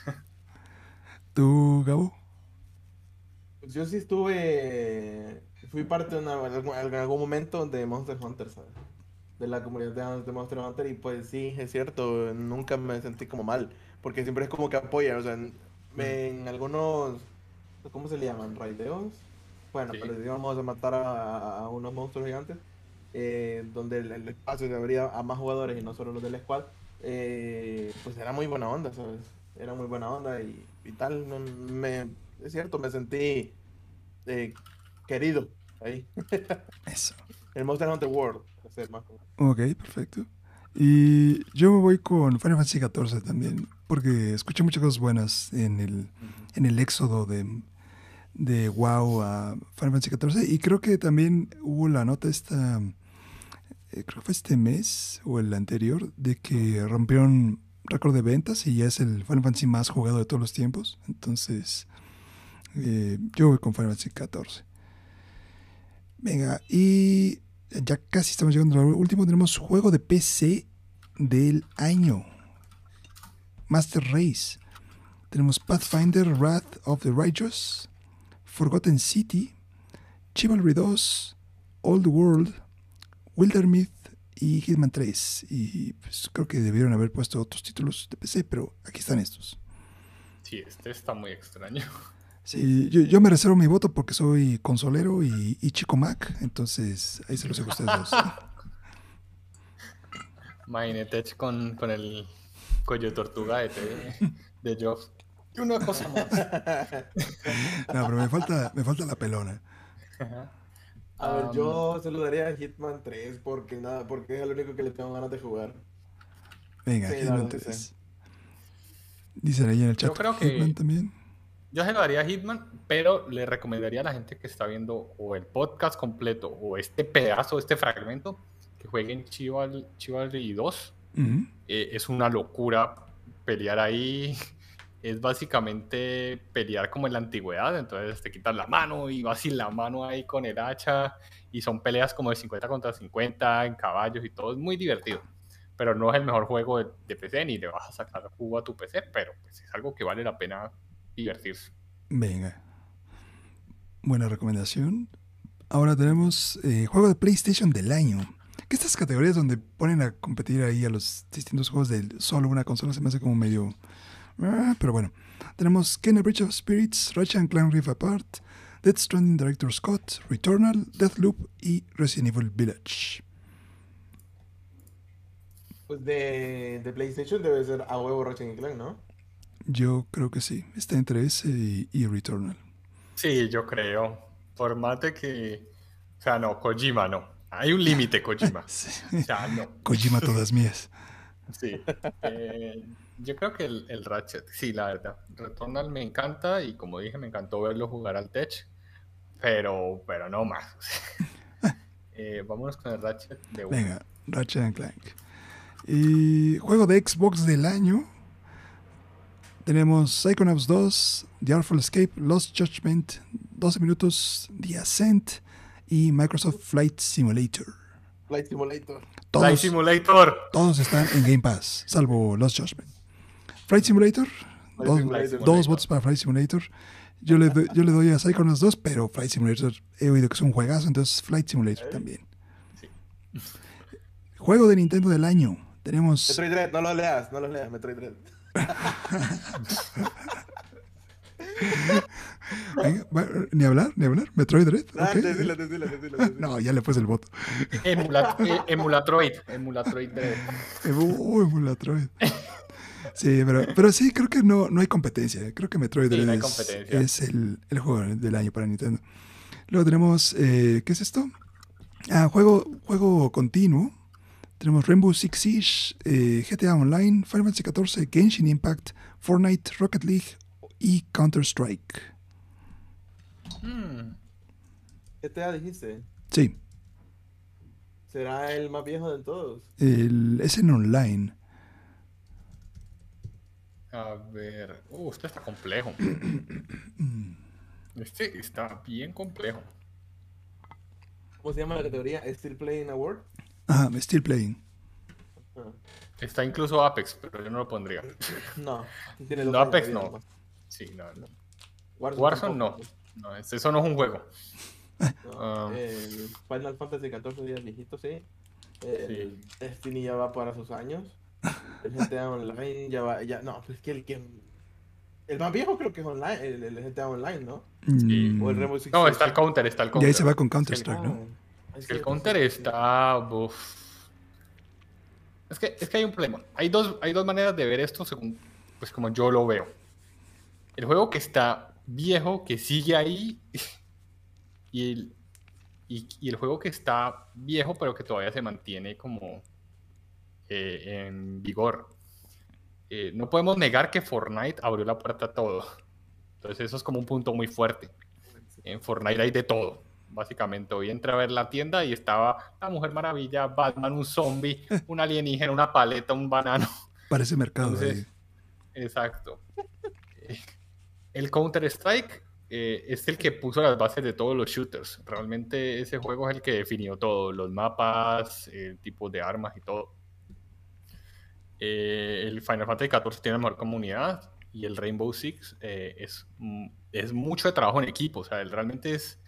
¿Tú, Gabo? Pues Yo sí estuve. Fui parte de una, en algún momento de Monster Hunter, ¿sabes? De la comunidad de, Monster Hunter. Y pues sí, es cierto, nunca me sentí como mal. Porque siempre es como que apoya. O sea, en, algunos. ¿Cómo se le llaman? ¿Raideos? Bueno, Sí. pero íbamos a matar a, unos monstruos gigantes. eh, donde el, el espacio se abría a más jugadores y no solo los del squad. eh, pues era muy buena onda, ¿sabes? Era muy buena onda y, y tal. me, es cierto, me sentí eh, querido ahí. Eso. El Monster Hunter World. Ok, perfecto. Y yo me voy con Final Fantasy XIV también, porque escuché muchas cosas buenas en el, en el éxodo de, de WoW a Final Fantasy XIV. Y creo que también hubo la nota esta, eh, creo que fue este mes o el anterior, de que rompieron récord de ventas y ya es el Final Fantasy más jugado de todos los tiempos. Entonces, eh, yo voy con Final Fantasy XIV. Venga, y ya casi estamos llegando al último. Tenemos juego de PC del año. Master Race. Tenemos Pathfinder, Wrath of the Righteous, Forgotten City, Chivalry 2, Old World, Wildermyth y Hitman 3. Y pues, creo que debieron haber puesto otros títulos de PC, pero aquí están estos. Sí, este está muy extraño. Sí, yo, yo me reservo mi voto porque soy consolero y, y chico Mac, entonces ahí se los dejo a ustedes dos. Mindetech con, con el cuello de tortuga de, de Jobs. Y una cosa más. No, pero me falta, me falta la pelona. A ver, Um, yo se lo daría a Hitman 3 porque nada, porque es el único que le tengo ganas de jugar. Venga, Sí, Hitman verdad, 3. Dicen ahí en el chat. Yo creo que- Hitman también. Yo se lo daría a Hitman, pero le recomendaría a la gente que está viendo o el podcast completo o este pedazo, este fragmento, que jueguen Chival, Chivalry 2. Ujú. Eh, es una locura pelear ahí. Es básicamente pelear como en la antigüedad, entonces te quitas la mano y vas sin la mano ahí con el hacha y son peleas como de 50 contra 50 en caballos y todo, es muy divertido. Pero no es el mejor juego de, de PC ni le vas a sacar jugo a tu PC, pero pues, es algo que vale la pena divertirse. Venga. Buena recomendación. Ahora tenemos eh, juego de PlayStation del año. Que estas categorías donde ponen a competir ahí a los distintos juegos de solo una consola se me hace como medio... ah, pero bueno. Tenemos Kenner Bridge of Spirits, Ratchet and Clank Rift Apart, Death Stranding Director Scott, Returnal, Deathloop y Resident Evil Village. Pues de, de PlayStation debe ser a huevo Ratchet Clank, ¿no? Yo creo que sí. Está entre ese y, y Returnal. Sí, yo creo. Por más de que... O sea, no, Kojima no. Hay un límite, Kojima. Sí. O sea, no. Kojima todas mías. Sí. Eh, yo creo que el, el Ratchet, sí, la verdad. Returnal me encanta y como dije, me encantó verlo jugar al Tech, pero, pero no más. Eh, vámonos con el Ratchet de. Venga, Ratchet and Clank. Y juego de Xbox del año. Tenemos Psychonauts 2, The Artful Escape, Lost Judgment, 12 minutos, The Ascent y Microsoft Flight Simulator. Flight Simulator. Flight Simulator. todos están en Game Pass, salvo Lost Judgment. Flight Simulator, dos, Simulator. dos votos para Flight Simulator. Yo le, doy- yo le doy a Psychonauts 2, pero Flight Simulator he oído que es un juegazo, entonces Flight Simulator también. Sí. Juego de Nintendo del año. Tenemos Metroid Dread, no lo leas, no lo leas, Metroid Dread. Ni hablar, ni hablar. Metroid Dread. Ah, ok. decilo, decilo, decilo, decilo. No, ya le puse el voto. Emula- eh, Emulatroid. Emulatroid Dread. Eh, Uy, Metroid. Sí, pero, pero sí, creo que no, no hay competencia. Creo que Metroid Sí, Dread no hay es, competencia. es el, el juego del año para Nintendo. Luego tenemos, eh, ¿qué es esto? Ah, juego, juego continuo. Tenemos Rainbow Six Siege, eh, GTA Online, Final Fantasy XIV, Genshin Impact, Fortnite, Rocket League y Counter-Strike. Hmm, ¿Qué te dijiste? Sí, ¿Será el más viejo de todos? el, es en online. A ver. Uh, este está complejo. Este está bien complejo. ¿Cómo se llama la categoría? ¿Still Playing Award? Ajá, Still Playing. Ah, Está incluso Apex, pero yo no lo pondría. No, tiene No, Apex no. Sí, no, no. Warzone, Warzone no. este- eso no es un juego. No, Um, el Final Fantasy XIV días viejito, sí. Destiny ya va para sus años. El GTA Online ya va, ya, no, pues es que el que... El más viejo creo que es online, el, el GTA Online, ¿no? Sí. O el Rainbow Six No, está el counter, está el y counter. ahí se va con Counter-Strike, Ah, ¿no? Es que el counter está. uf. Es que, es que hay un problema. Hay dos, hay dos maneras de ver esto según pues como yo lo veo. El juego que está viejo, que sigue ahí, y el, y, y el juego que está viejo, pero que todavía se mantiene como eh, en vigor. Eh, no podemos negar que Fortnite abrió la puerta a todo. Entonces eso es como un punto muy fuerte. En Fortnite hay de todo, básicamente. Hoy entré a ver la tienda y estaba la Mujer Maravilla, Batman, un zombie, un alienígena, una paleta, un banano. Parece mercado. Entonces, exacto. Eh, El Counter-Strike eh, es el que puso las bases de todos los shooters. Realmente ese juego es el que definió todo, los mapas, el tipo de armas y todo. Eh, el Final Fantasy XIV tiene la mejor comunidad y el Rainbow Six eh, es, mm, es mucho de trabajo en equipo. O sea, el- realmente es,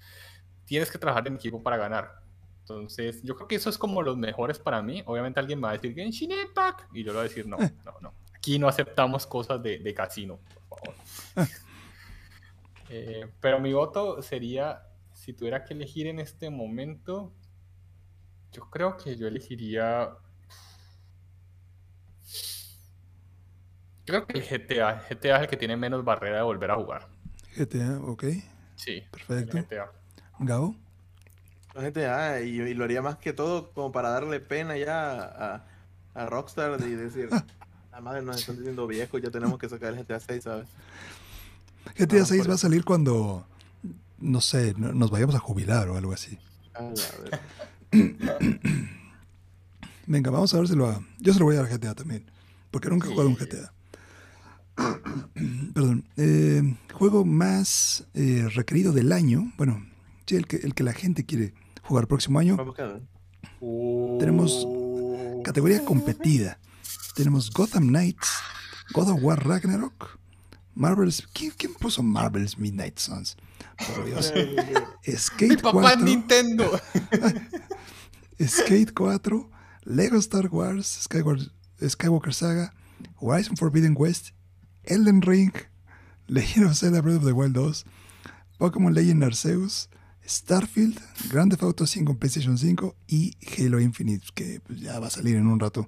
tienes que trabajar en equipo para ganar. Entonces, yo creo que eso es como los mejores para mí. Obviamente alguien me va a decir Genshin Impact y yo le voy a decir no, no, no. Aquí no aceptamos cosas de, de casino, por favor. Eh, pero mi voto sería, si tuviera que elegir en este momento, yo creo que yo elegiría... Creo que el GTA. GTA es el que tiene menos barrera de volver a jugar. GTA, ok. Sí, Perfecto. el GTA. Gabo. La gente, ah, y, y lo haría más que todo como para darle pena ya a, a Rockstar y decir, la madre nos están diciendo viejos, ya tenemos que sacar el GTA 6, ¿sabes? GTA Ah, 6 por va a salir cuando, no sé, no- nos vayamos a jubilar o algo así. A la ver- Venga, vamos a dárselo a... Yo se lo voy a dar a GTA también, porque nunca he jugado un. GTA. Perdón. eh, juego más eh, requerido del año. Bueno, sí, el que, el que la gente quiere jugar próximo año. Vamos a ver. Tenemos Categoría competida. Tenemos Gotham Knights, God of War Ragnarok, Marvel's... ¿Quién, quién puso Marvel's Midnight Suns? Por Dios. Mi Skate papá 4, es Nintendo. Skate 4, Lego Star Wars, Skyward- Skywalker Saga, Horizon Forbidden West, Elden Ring, Legend of Zelda Breath of the Wild 2, Pokémon Legend Arceus, Starfield, Grand Theft Auto 5 en PlayStation 5 y Halo Infinite, que pues, ya va a salir en un rato.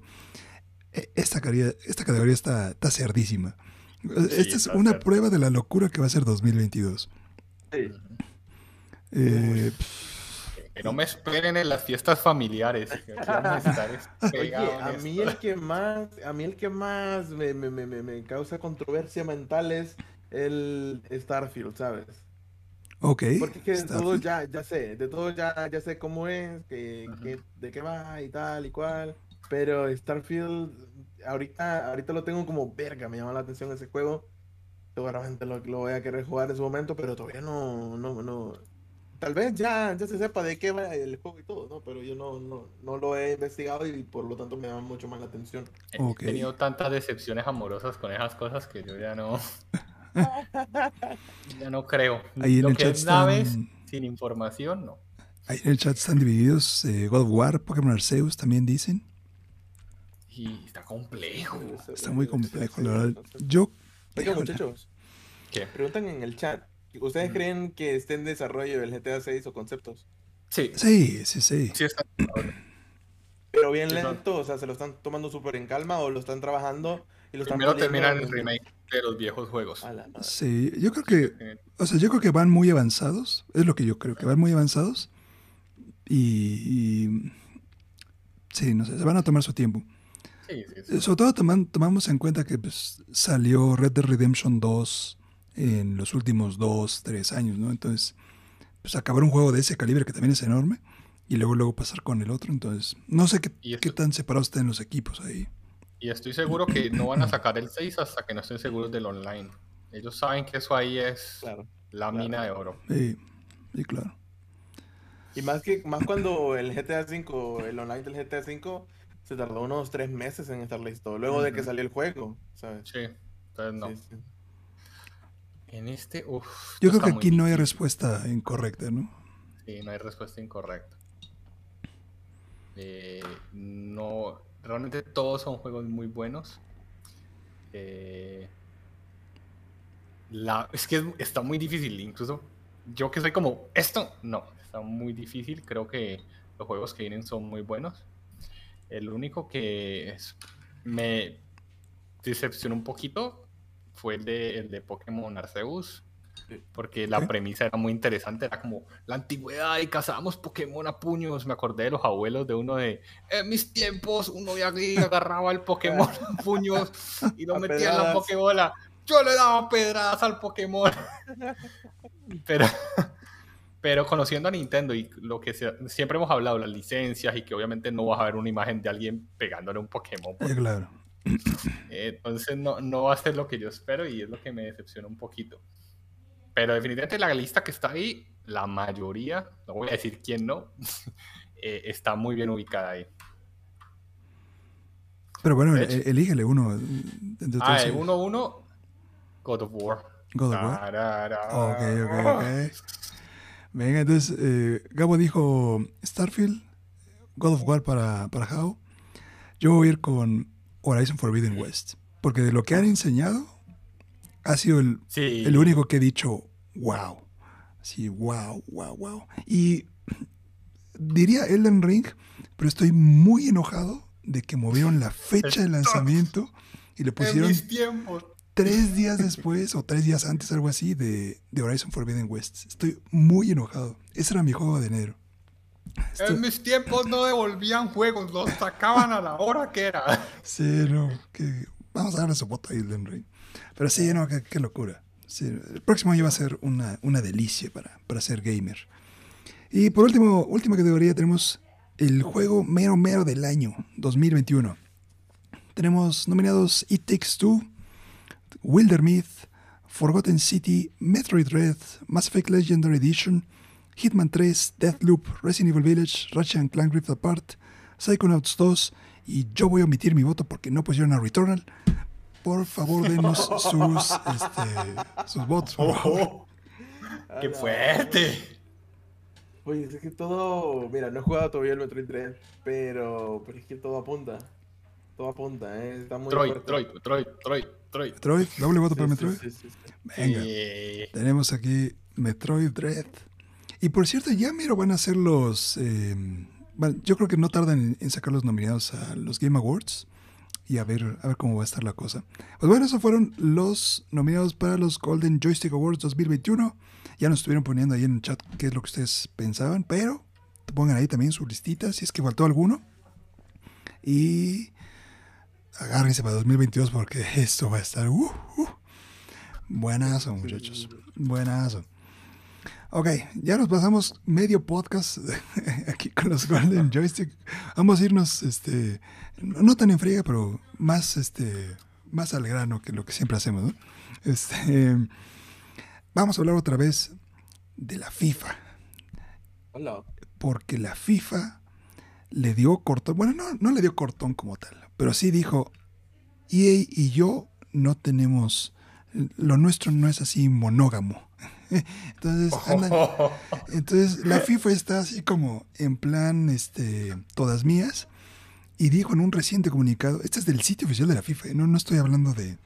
E- Esta categoría, esta categoría está, está cerdísima. Esta es una cerda. prueba de la locura que va a ser 2022. Sí. Eh, Que no me esperen en las fiestas familiares. que Oye, a mí el que más, a mí el que más me, me, me, me- me causa controversia mental es el Starfield, ¿sabes? Ok. Porque es que de todo Starfield. ya, ya sé, de todo ya, ya sé cómo es, que, que- de qué va y tal y cual. Pero Starfield, ahorita, ahorita lo tengo como verga, me llama la atención ese juego. Seguramente lo, lo voy a querer jugar en su momento, pero todavía no, no, no. Tal vez ya, ya se sepa de qué va el juego y todo, ¿no? Pero yo no, no, no lo he investigado y por lo tanto me llama mucho más la atención. Ok. He tenido tantas decepciones amorosas con esas cosas que yo ya no. ya no creo. Ahí en Lo el que chat es naves están- sin información, no. Ahí en el chat están divididos. eh, God of War, Pokémon Arceus también dicen. Y está complejo. Está muy complejo, la verdad. Yo. Oiga, muchachos, ¿Qué? preguntan en el chat. ¿Ustedes Ujú. creen que esté en desarrollo el GTA 6 o conceptos? Sí, Sí, sí, sí. sí está. Pero bien lento, o sea, se lo están tomando súper en calma o lo están trabajando y lo están Primero terminan el remake de los viejos juegos. A la madre. Sí, yo creo que. O sea, yo creo que van muy avanzados. Es lo que yo creo, que van muy avanzados. Y. y- sí, no sé, se van a tomar su tiempo. Sí, sí, sí. Eh, Sobre todo toman- tomamos en cuenta que pues, salió Red Dead Redemption 2 en los últimos 2, 3 años, ¿no? Entonces, pues acabar un juego de ese calibre que también es enorme y luego luego pasar con el otro. Entonces, no sé qué, qué tan separados estén los equipos ahí. Y estoy seguro que no van a sacar el 6 hasta que no estén seguros del online. Ellos saben que eso ahí es Claro. la claro. mina de oro. Sí, sí, claro. Y más que más cuando el GTA V, el online del GTA V, se tardó unos tres meses en estar listo, luego de que salió el juego, ¿sabes? Sí, entonces no. Sí, sí. En este, uff. Yo creo que aquí no hay respuesta incorrecta, ¿no? Sí, no hay respuesta incorrecta. Eh, no, realmente todos son juegos muy buenos. Eh, es que es- está muy difícil, incluso yo que soy como, esto, no, está muy difícil. Creo que los juegos que vienen son muy buenos. El único que me decepcionó un poquito fue el de, el de Pokémon Arceus. Porque la premisa era muy interesante, era como la antigüedad y cazábamos Pokémon a puños, me acordé de los abuelos de uno de, en mis tiempos uno ya agarraba el Pokémon a puños y lo metía en la Pokébola, yo le daba pedradas al Pokémon, pero... Pero conociendo a Nintendo y lo que siempre hemos hablado, las licencias y que obviamente no vas a ver una imagen de alguien pegándole un Pokémon. claro. entonces no, no va a ser lo que yo espero y es lo que me decepciona un poquito. Pero definitivamente la lista que está ahí, la mayoría, no voy a decir quién no, eh, está muy bien ubicada ahí. Pero bueno, elígele uno. ah, el 1-1, God of War. God of War. Ok, ok, ok. Venga, entonces, eh, Gabo dijo Starfield, God of War para, para How. Yo voy a ir con Horizon Forbidden West. Porque de lo que han enseñado, ha sido el, el único que he dicho, wow. Sí, wow, wow, wow. Y diría Elden Ring, pero estoy muy enojado de que movieron la fecha de lanzamiento y le pusieron tres días después o tres días antes, algo así, de, de, Horizon Forbidden West. Estoy muy enojado. Ese era mi juego de enero. En mis tiempos no devolvían juegos, los sacaban a la hora que era. Sí, no, que vamos a darle su voto a Elden Ring. Pero sí, no, qué, locura. El próximo año va a ser una, una delicia para, para ser gamer. Y por último, última categoría, tenemos el juego mero mero del año 2021. Tenemos nominados It Takes Two, Wildermyth, Forgotten City, Metroid Red, Mass Effect Legendary Edition, Hitman 3, Deathloop, Resident Evil Village, Ratchet Clank Rift Apart, Psychonauts 2 y yo voy a omitir mi voto porque no pusieron a Returnal por favor denos sus, este, sus votos. Oh, ¡Qué fuerte! Oye, es que todo. Mira, no he jugado todavía el Metroid 3, pero, pero es que todo apunta. Todo apunta, ¿eh? Está muy Troy, Troy, Troy, Troy, Troy. Troy, doble voto para Metroid. Venga. Tenemos aquí Metroid Dread. Y por cierto, ya miro van a ser los. Eh, yo creo que no tardan en sacar los nominados a los Game Awards y a ver, a ver cómo va a estar la cosa. Pues bueno, esos fueron los nominados para los Golden Joystick Awards 2021. Ya nos estuvieron poniendo ahí en el chat qué es lo que ustedes pensaban, pero pongan ahí también su listita si es que faltó alguno. Y agárrense para 2022 porque esto va a estar uh, uh, buenazo, muchachos. Buenazo. Ok, ya nos pasamos medio podcast aquí con los Golden Joystick. Vamos a irnos, este, no tan en friega, pero más, este, más al grano que lo que siempre hacemos, ¿no? Este, vamos a hablar otra vez de la FIFA. Hola. Porque la FIFA le dio cortón, bueno, no, no le dio cortón como tal, pero sí dijo, EA y yo no tenemos, lo nuestro no es así monógamo. Entonces, entonces la FIFA está así como en plan este, todas mías y dijo en un reciente comunicado, este es del sitio oficial de la FIFA, ¿eh? no, no estoy hablando de,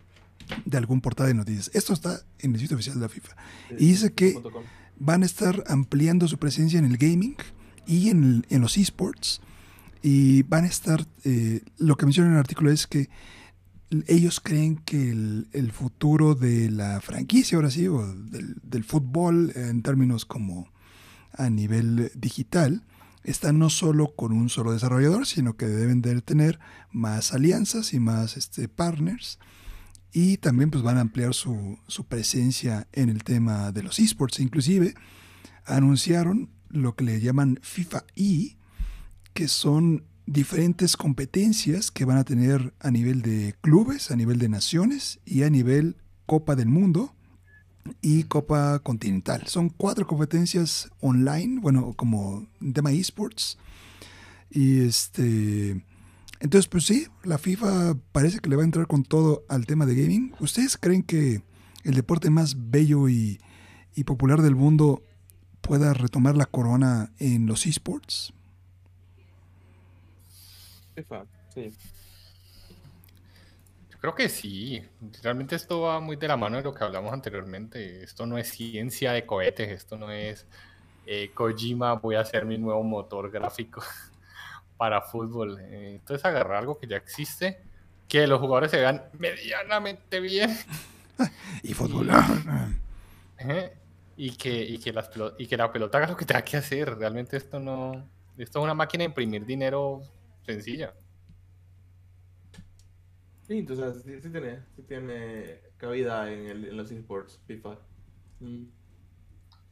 de algún portal de noticias, esto está en el sitio oficial de la FIFA. Y dice que van a estar ampliando su presencia en el gaming y en, en los esports y van a estar, eh, lo que menciona en el artículo es que ellos creen que el, futuro de la franquicia, ahora sí, o del, fútbol en términos como a nivel digital, está no solo con un solo desarrollador, sino que deben de tener más alianzas y más este, partners. Y también pues, van a ampliar su, su presencia en el tema de los esports. Inclusive anunciaron lo que le llaman FIFA E, que son diferentes competencias que van a tener a nivel de clubes, a nivel de naciones y a nivel Copa del Mundo y Copa Continental. Son cuatro competencias online, bueno, como tema esports. Y este. Entonces, pues sí, la FIFA parece que le va a entrar con todo al tema de gaming. ¿Ustedes creen que el deporte más bello y, y popular del mundo pueda retomar la corona en los esports? Sí. Yo creo que sí. Realmente esto va muy de la mano de lo que hablamos anteriormente. Esto no es ciencia de cohetes, esto no es eh, Kojima, voy a hacer mi nuevo motor gráfico para fútbol. Eh, entonces agarrar algo que ya existe, que los jugadores se vean medianamente bien. y fútbol. y, que, y, que las y que la pelota haga lo que tenga que hacer. Realmente esto no... Esto es una máquina de imprimir dinero sencilla. Sí, entonces sí, tiene, sí tiene cabida en, el, en los esports, FIFA. Mm.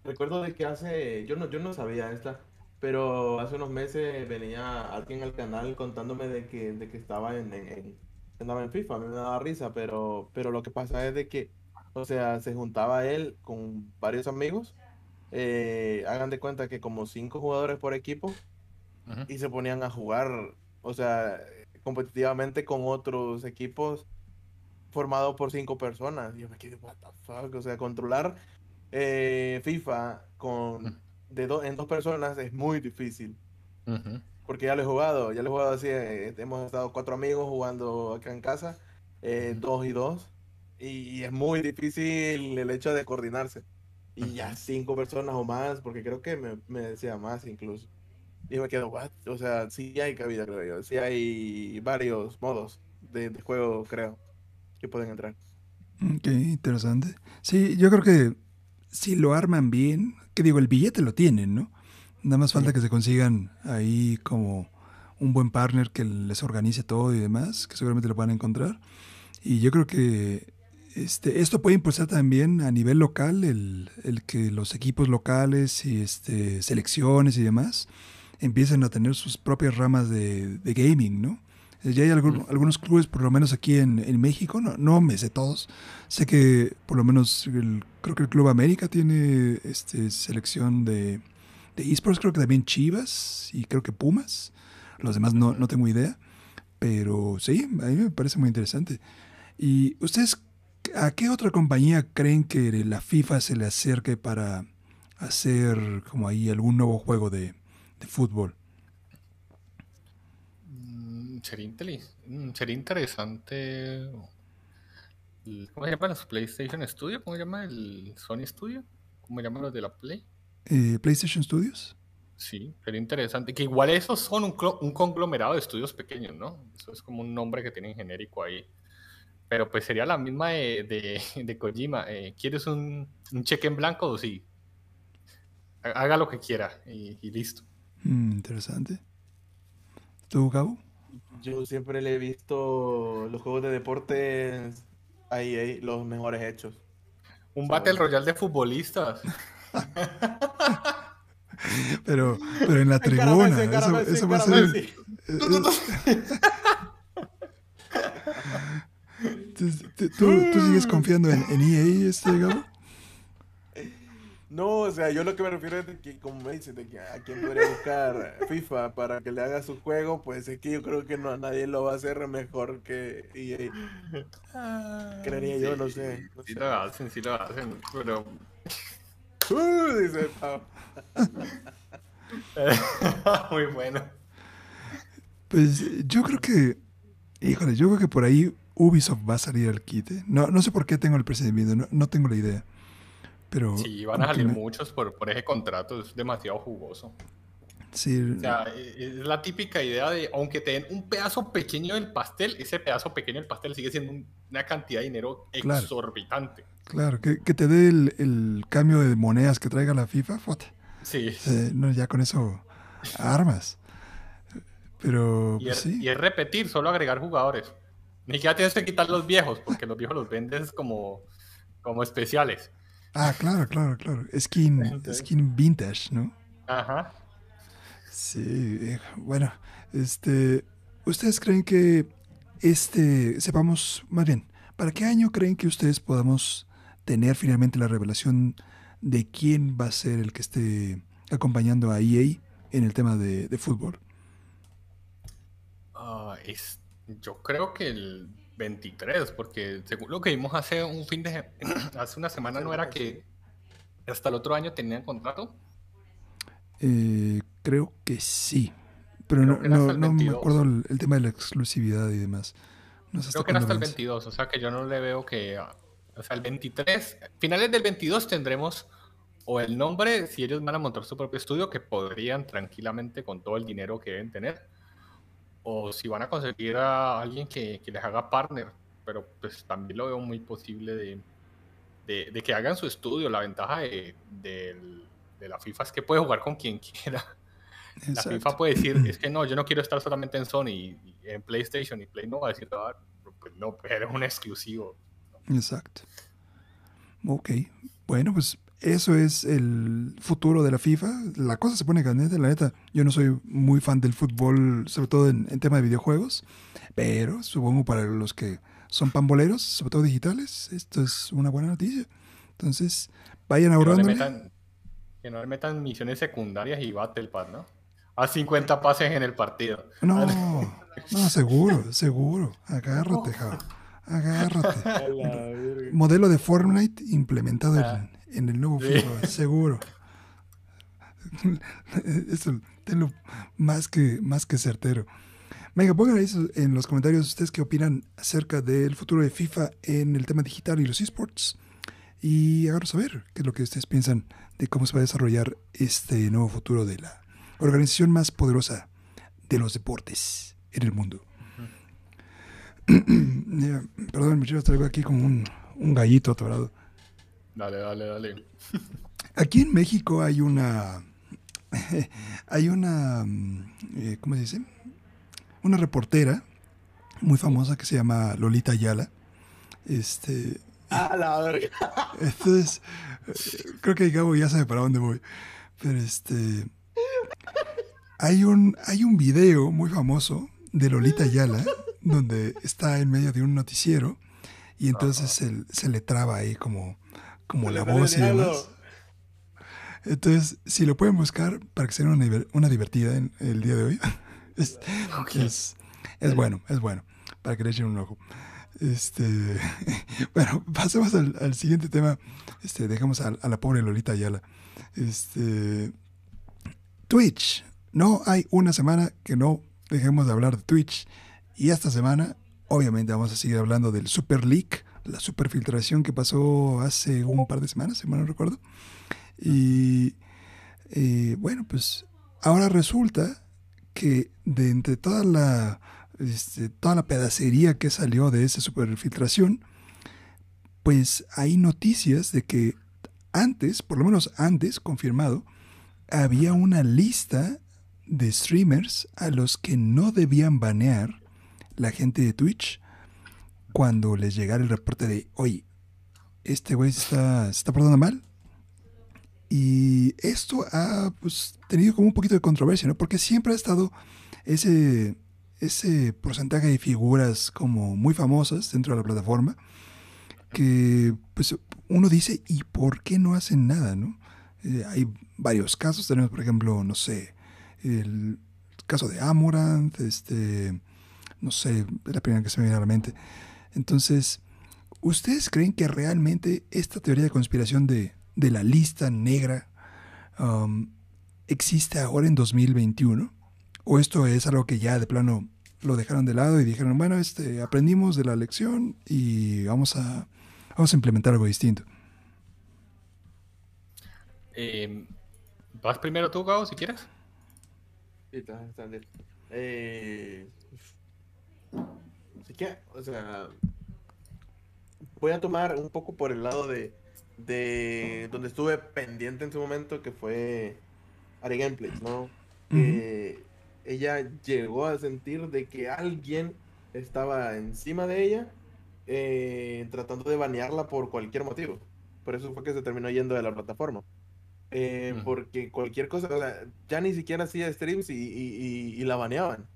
Recuerdo de que hace, yo no, yo no sabía esta, pero hace unos meses venía alguien al canal contándome de que, de que estaba en, en, andaba en FIFA, a mí me daba risa, pero, pero lo que pasa es de que, o sea, se juntaba él con varios amigos, eh, hagan de cuenta que como cinco jugadores por equipo, y se ponían a jugar, o sea, competitivamente con otros equipos formados por cinco personas. Y yo me quedé, what the fuck, o sea, controlar eh, FIFA con de en dos personas es muy difícil. Porque ya lo he jugado, ya lo he jugado así. Eh, hemos estado cuatro amigos jugando acá en casa, eh, dos y dos. Y, es muy difícil el hecho de coordinarse. Y ya cinco personas o más, porque creo que me, me decía más incluso. Y me quedo, what? O sea, sí hay cabida, creo yo. Sí hay varios modos de, de juego, creo, que pueden entrar. Ok, interesante. Sí, yo creo que si lo arman bien, que digo, el billete lo tienen, ¿no? Nada más falta que se consigan ahí como un buen partner que les organice todo y demás, que seguramente lo van a encontrar. Y yo creo que este, esto puede impulsar también a nivel local el, el que los equipos locales y este, selecciones y demás empiecen a tener sus propias ramas de, de gaming, ¿no? Eh, ya hay algunos clubes, por lo menos aquí en, en, México, no, no me sé todos. Sé que por lo menos creo que el Club América tiene este, selección de, de esports, creo que también Chivas y creo que Pumas. Los demás no, no tengo idea. Pero sí, a mí me parece muy interesante. ¿Y ustedes a qué otra compañía creen que la FIFA se le acerque para hacer como ahí algún nuevo juego de, de fútbol? sería, mm, sería interesante. ¿Cómo se llama los PlayStation Studio? ¿Cómo se llama el Sony Studio? ¿Cómo se llaman los de la Play? Eh, PlayStation Studios. Sí, sería interesante. Que igual esos son un, un, conglomerado de estudios pequeños, ¿no? Eso es como un nombre que tienen genérico ahí. Pero pues sería la misma de, de, Kojima. Eh, ¿Quieres un, un, cheque en blanco? Sí. Haga lo que quiera y, listo. Mm, interesante. ¿Tú, Gabo? Yo siempre le he visto los juegos de deportes ahí, ahí los mejores hechos. Un Battle Royale de futbolistas. pero, pero en la tribuna. eso, va a ser. ¿Tú, sigues confiando en, en EA, este, Gabo? No, o sea, yo lo que me refiero es de que, como me dicen, de que a quién podría buscar FIFA para que le haga su juego, pues es que yo creo que no nadie lo va a hacer mejor que EA. Ah, Creería yo, no sé. sí lo hacen, sí lo hacen, pero... Uh, dice Pau. Muy bueno. Pues yo creo que, híjole, yo creo que por ahí Ubisoft va a salir al quite. No, no sé por qué tengo el presentimiento, no, no tengo la idea. Pero, sí, van a salir muchos por, por ese contrato, es demasiado jugoso. Sí. O sea, e, es la típica idea de, aunque te den un pedazo pequeño del pastel, ese pedazo pequeño del pastel sigue siendo una cantidad de dinero exorbitante. Claro, que, que, te dé el, el, cambio de monedas que traiga la FIFA, foto. Sí. no, ya con eso armas. Pero y, pues es, sí. y es repetir, solo agregar jugadores. Ni siquiera tienes que quitar los viejos, porque los viejos los vendes como, como especiales. Ah, claro, claro, claro. Skin, skin vintage, ¿no? Ajá. Sí, eh, bueno, este, ¿ustedes creen que este, sepamos, más bien, ¿para qué año creen que ustedes podamos tener finalmente la revelación de quién va a ser el que esté acompañando a EA en el tema de, fútbol? Ah, es, yo creo que el 23, porque según lo que vimos hace un fin de hace una semana no era que hasta el otro año tenían contrato. Eh, creo que sí, pero no, no, me acuerdo el, tema de la exclusividad y demás. creo que era hasta el 22, o sea que yo no le veo que, o sea, el 23, finales del 22 tendremos o el nombre, si ellos van a montar su propio estudio, que podrían tranquilamente con todo el dinero que deben tener o si van a conseguir a alguien que, les haga partner, pero pues también lo veo muy posible de, de, que hagan su estudio. La ventaja de, la FIFA es que puede jugar con quien quiera. La FIFA puede decir, es que no, yo no quiero estar solamente en Sony y, en PlayStation y Play no va a decir, ah, pues no, eres un exclusivo. Exacto. Ok, bueno, pues eso es el futuro de la FIFA. La cosa se pone candente, la neta. Yo no soy muy fan del fútbol, sobre todo en, tema de videojuegos, pero supongo para los que son pamboleros, sobre todo digitales, esto es una buena noticia. Entonces, vayan ahorrando. Que no le metan misiones secundarias y Battle Pass, ¿no? A 50 pases en el partido. No, no, seguro, seguro. Agárrate, Jao. Agárrate. Modelo de Fortnite implementado en, ah. el nuevo FIFA, seguro. Eso, tenlo más que, más que certero. Venga, pongan ahí en los comentarios ustedes qué opinan acerca del futuro de FIFA en el tema digital y los esports. Y a saber qué es lo que ustedes piensan de cómo se va a desarrollar este nuevo futuro de la organización más poderosa de los deportes en el mundo. Perdón, muchachos, traigo aquí como un, gallito atorado. Dale, dale, dale. Aquí en México hay una. hay una. Eh, ¿Cómo se dice? Una reportera muy famosa que se llama Lolita Ayala. Este. Ah, la verga. Entonces, creo que Gabo ya sabe para dónde voy. Pero este. Hay un, hay un video muy famoso de Lolita Ayala donde está en medio de un noticiero y entonces se, le traba ahí como, como la voz y demás. Entonces, si lo pueden buscar para que sea una, una divertida en el día de hoy, es, es, bueno, es bueno, para que le echen un ojo. Este, bueno, pasemos al, siguiente tema. Este, dejamos a, a, la pobre Lolita Ayala. Este, Twitch. No hay una semana que no dejemos de hablar de Twitch. Y esta semana, obviamente, vamos a seguir hablando del Super Leak, la superfiltración que pasó hace un par de semanas, si mal no recuerdo. Y eh, bueno, pues ahora resulta que de entre toda la, este, toda la pedacería que salió de esa superfiltración, pues hay noticias de que antes, por lo menos antes, confirmado, había una lista de streamers a los que no debían banear la gente de Twitch cuando les llegara el reporte de, oye, este güey se está, está portando mal. Y esto ha pues, tenido como un poquito de controversia, ¿no? Porque siempre ha estado ese, ese porcentaje de figuras como muy famosas dentro de la plataforma que pues uno dice, ¿y por qué no hacen nada, no? Eh, hay varios casos, tenemos por ejemplo, no sé, el caso de Amorant, este, no sé, la primera que se me viene a la mente. Entonces, ¿ustedes creen que realmente esta teoría de conspiración de, la lista negra um, existe ahora en 2021? ¿O esto es algo que ya de plano lo dejaron de lado y dijeron, bueno, este, aprendimos de la lección y vamos a, vamos a implementar algo distinto? Em, ¿Vas primero tú, Gao, si quieres? Sí, está, está eh, O sea, voy a tomar un poco por el lado de, de donde estuve pendiente en su momento, que fue Ari Gameplays, ¿no? ella llegó a sentir de que alguien estaba encima de ella eh, tratando de banearla por cualquier motivo. Por eso fue que se terminó yendo de la plataforma. Eh, porque cualquier cosa, o sea, ya ni siquiera hacía streams y, y la baneaban.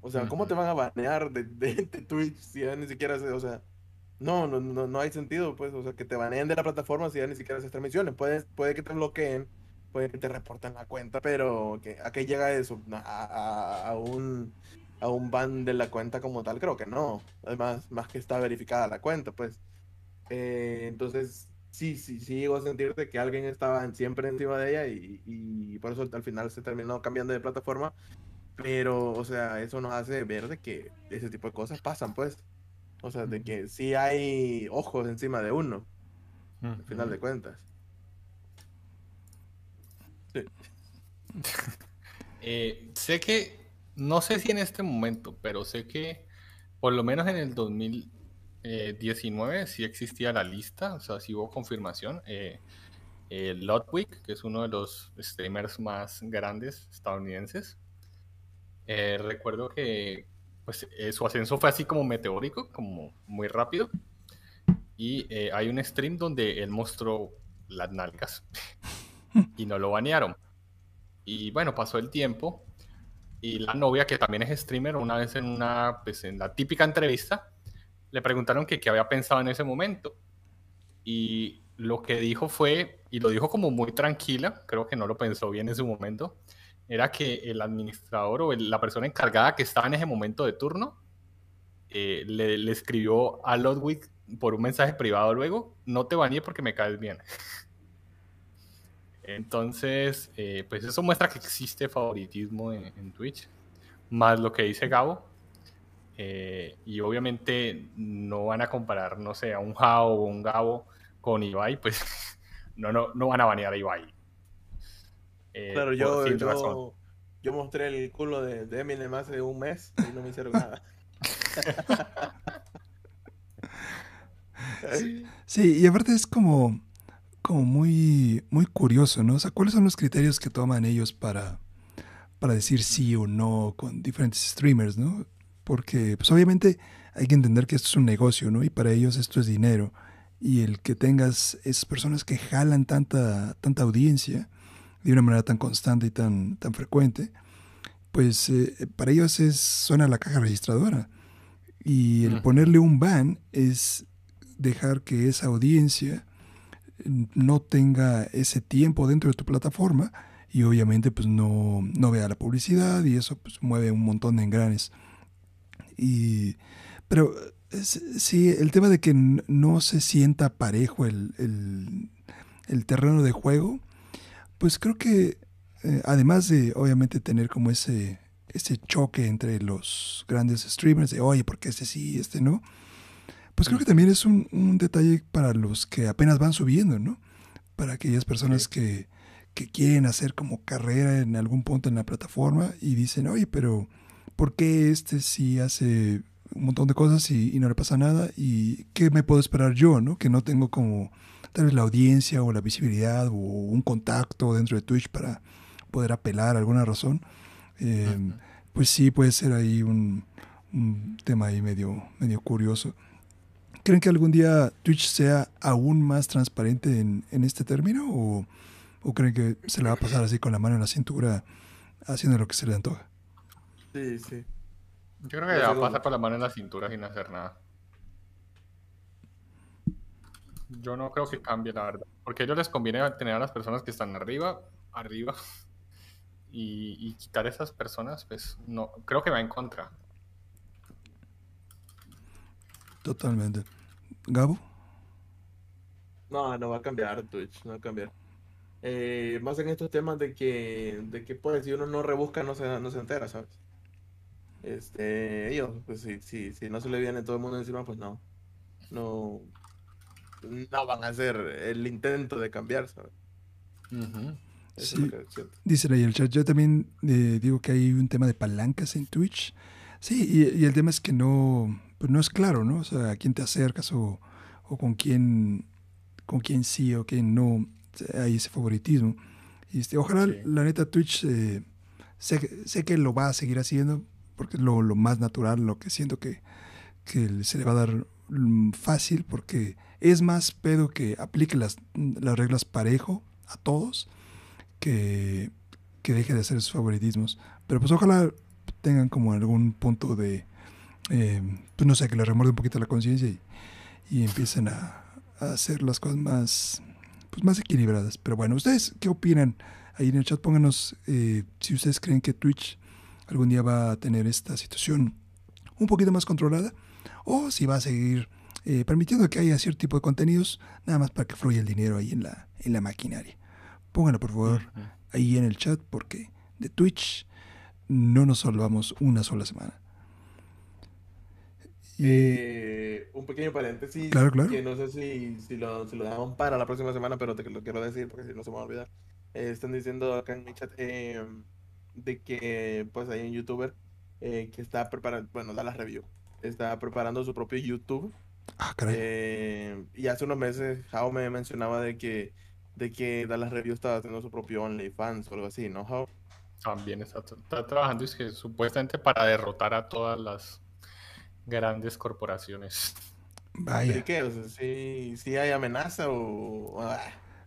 O sea, ¿cómo te van a banear de, de, Twitch si ya ni siquiera o sea, no, no, no, no hay sentido, pues, o sea, que te baneen de la plataforma si ya ni siquiera haces transmisiones. Puede, puede que te bloqueen, puede que te reporten la cuenta, pero que, ¿a qué llega eso? A, a, un, a un ban de la cuenta como tal, creo que no. Además, más que está verificada la cuenta, pues. Eh, entonces, sí, sí, sí llegó a sentirte que alguien estaba siempre encima de ella y, y por eso al final se terminó cambiando de plataforma pero, o sea, eso nos hace ver de que ese tipo de cosas pasan, pues. O sea, de que sí hay ojos encima de uno, al final de cuentas. Sí. Eh, sé que, no sé si en este momento, pero sé que por lo menos en el 2000, 19 sí existía la lista, o sea, sí hubo confirmación. Eh, Ludwig, que es uno de los streamers más grandes estadounidenses, recuerdo que pues, su ascenso fue así como meteórico, como muy rápido. Y hay un stream donde él mostró las nalgas y no lo banearon. Y bueno, pasó el tiempo y la novia, que también es streamer, una vez en una, pues en la típica entrevista, le preguntaron que qué había pensado en ese momento. Y lo que dijo fue, y lo dijo como muy tranquila, creo que no lo pensó bien en su momento, era que el administrador o la persona encargada que estaba en ese momento de turno eh, le, escribió a Ludwig por un mensaje privado luego, no te bañé porque me caes bien. Entonces, eh, pues eso muestra que existe favoritismo en, Twitch, más lo que dice Gabo. Eh, y obviamente no van a comparar, no sé, a un Jao o un Gabo con Ibai, pues no, no, no van a banear a Ibai. Eh, claro, yo, yo, mostré el culo de, de Eminem hace un mes y no me hicieron nada. sí, y aparte es como como muy, muy curioso, ¿no? O sea, ¿cuáles son los criterios que toman ellos para, para decir sí o no con diferentes streamers, ¿no? Porque, pues obviamente hay que entender que esto es un negocio, ¿no? Y para ellos esto es dinero. Y el que tengas esas personas que jalan tanta, tanta audiencia de una manera tan constante y tan, tan frecuente, pues eh, para ellos es, suena la caja registradora. Y el ponerle un ban es dejar que esa audiencia no tenga ese tiempo dentro de tu plataforma y obviamente pues no, no vea la publicidad y eso pues mueve un montón de engranes. Y, pero sí, el tema de que no se sienta parejo el, el, terreno de juego, pues creo que eh, además de obviamente tener como ese, ese choque entre los grandes streamers de, oye, porque este sí, este no, pues creo que también es un, detalle para los que apenas van subiendo, ¿no? Para aquellas personas que, quieren hacer como carrera en algún punto en la plataforma y dicen, oye, pero ¿por qué este sí hace un montón de cosas y, no le pasa nada? ¿Y qué me puedo esperar yo, ¿no? Que no tengo como tal vez la audiencia o la visibilidad o un contacto dentro de Twitch para poder apelar a alguna razón. Em, pues sí puede ser ahí un, un tema ahí medio, medio curioso. ¿Creen que algún día Twitch sea aún más transparente en, este término? O, creen que se le va a pasar así con la mano en la cintura haciendo lo que se le antoja? Sí, sí. Yo creo que le va a pasar con la mano en la cintura sin hacer nada. Yo no creo que cambie, la verdad. Porque a ellos les conviene tener a las personas que están arriba, arriba. Y, y quitar a esas personas, pues no, creo que va en contra. Totalmente. Gabo. No, no va a cambiar Twitch, no va a cambiar. Eh, más en estos temas de que, de que pues si uno no rebusca no se, no se entera, ¿sabes? Este, ellos, pues si, si, si no se le viene todo el mundo encima, pues no. No, no van a hacer el intento de cambiar, ¿sabes? sí. Dice ahí el chat, yo también eh, digo que hay un tema de palancas en Twitch. Sí, y, y el tema es que no, pues no es claro, ¿no? O sea, a quién te acercas o, con quién con quién sí o quién no hay ese favoritismo. Y este, ojalá la neta Twitch eh, sé, sé, que lo va a seguir haciendo porque es lo, más natural, lo que siento que, se le va a dar fácil porque es más pedo que aplique las, las reglas parejo a todos que, que deje de hacer sus favoritismos. Pero pues ojalá tengan como algún punto de, eh, pues no sé, que le remorde un poquito la conciencia y, y, empiecen a, hacer las cosas más, pues más equilibradas. Pero bueno, ¿ustedes qué opinan? Ahí en el chat pónganos eh, si ustedes creen que Twitch algún día va a tener esta situación un poquito más controlada o si va a seguir eh, permitiendo que haya cierto tipo de contenidos nada más para que fluya el dinero ahí en la, en la maquinaria. Pónganlo por favor ahí en el chat porque de Twitch no nos salvamos una sola semana. Eh, un pequeño paréntesis. Claro, claro. Que no sé si, si, lo, si lo dejamos para la próxima semana, pero te lo quiero decir porque si no se me va a olvidar. Eh, están diciendo acá en mi chat eh, de que pues hay un youtuber que está preparando, bueno, da la review, está preparando su propio YouTube Ah, caray. Eh, y hace unos meses Jao me mencionaba de que, de que Dallas Review estaba haciendo su propio OnlyFans o algo así, ¿no, Jao? También está, está trabajando es que supuestamente para derrotar a todas las grandes corporaciones. Vaya. ¿Y qué? O sea, ¿sí, sí hay amenaza o...? ah,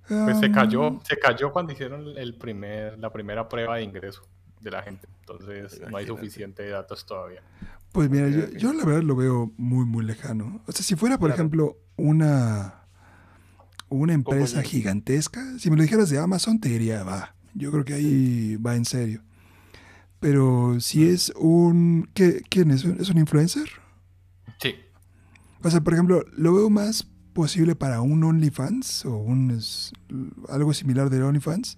Pues se Um, cayó, se cayó cuando hicieron el primer, la primera prueba de ingreso de la gente. Entonces no hay suficiente datos todavía. Pues mira, yo, yo la verdad lo veo muy, muy lejano. O sea, si fuera, por Claro. ejemplo, una, una empresa Compañía. gigantesca, si me lo dijeras de Amazon, te diría, va. Yo creo que ahí va en serio. Pero si es un... ¿qué, ¿Quién es? ¿Es un influencer? Sí, O sea, por ejemplo, lo veo más posible para un OnlyFans o un es- algo similar de OnlyFans.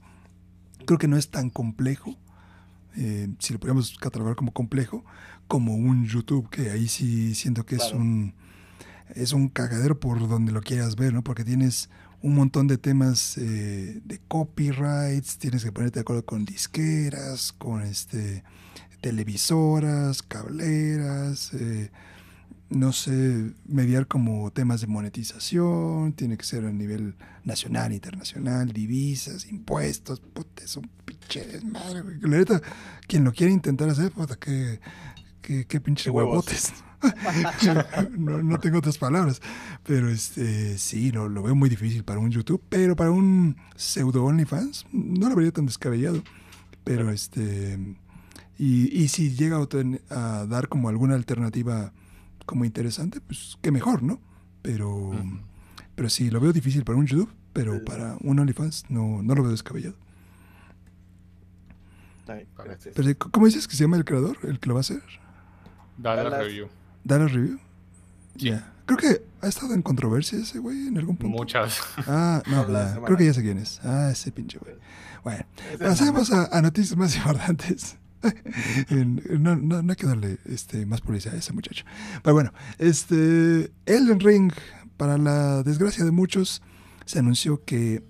Creo que no es tan complejo, eh, si lo podemos catalogar como complejo, como un YouTube, que ahí sí siento que es un es un cagadero por donde lo quieras ver, ¿no? Porque tienes un montón de temas eh, de copyrights, tienes que ponerte de acuerdo con disqueras, con este televisoras, cableras, eh, no sé, mediar como temas de monetización, tiene que ser a nivel nacional, internacional, divisas, impuestos, puta, es un pinche desmadre, güey. La neta, quien lo quiere intentar hacer, puta, qué, qué, qué pinches huevotes. no, no tengo otras palabras, pero este, sí, lo, lo veo muy difícil para un YouTube, pero para un pseudo OnlyFans, no lo vería tan descabellado, pero este, y, y si llega a, ten- a dar como alguna alternativa como interesante, pues qué mejor, ¿no? Pero, pero sí, lo veo difícil para un YouTube, pero Sí. para un OnlyFans no, no lo veo descabellado. Pero, ¿cómo dices que se llama el creador, el que lo va a hacer? Dale la Dallas. review. ¿Dallas Review? Sí. Ya. Creo que ha estado en controversia ese güey en algún punto. Muchas. Ah, no, semana. creo que ya sé quién es. Ah, ese pinche güey. Bueno, pasemos a, a noticias más importantes. No, no, no hay que darle este, más publicidad a ese muchacho. Pero bueno, este Elden Ring, para la desgracia de muchos, se anunció que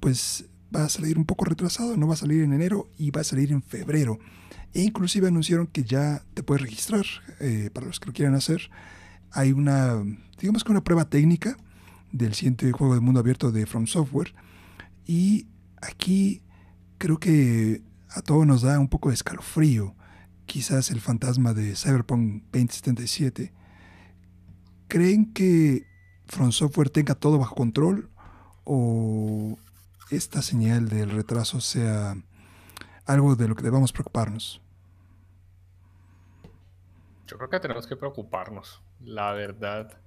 pues va a salir un poco retrasado, no va a salir en enero y va a salir en febrero. E inclusive anunciaron que ya te puedes registrar eh, para los que lo quieran hacer. Hay una, digamos que una prueba técnica del siguiente juego de mundo abierto de From Software. Y aquí creo que a todos nos da un poco de escalofrío. Quizás el fantasma de Cyberpunk 2077. ¿Creen que From Software tenga todo bajo control? ¿O esta señal del retraso sea algo de lo que debamos preocuparnos? Yo creo que tenemos que preocuparnos, la verdad.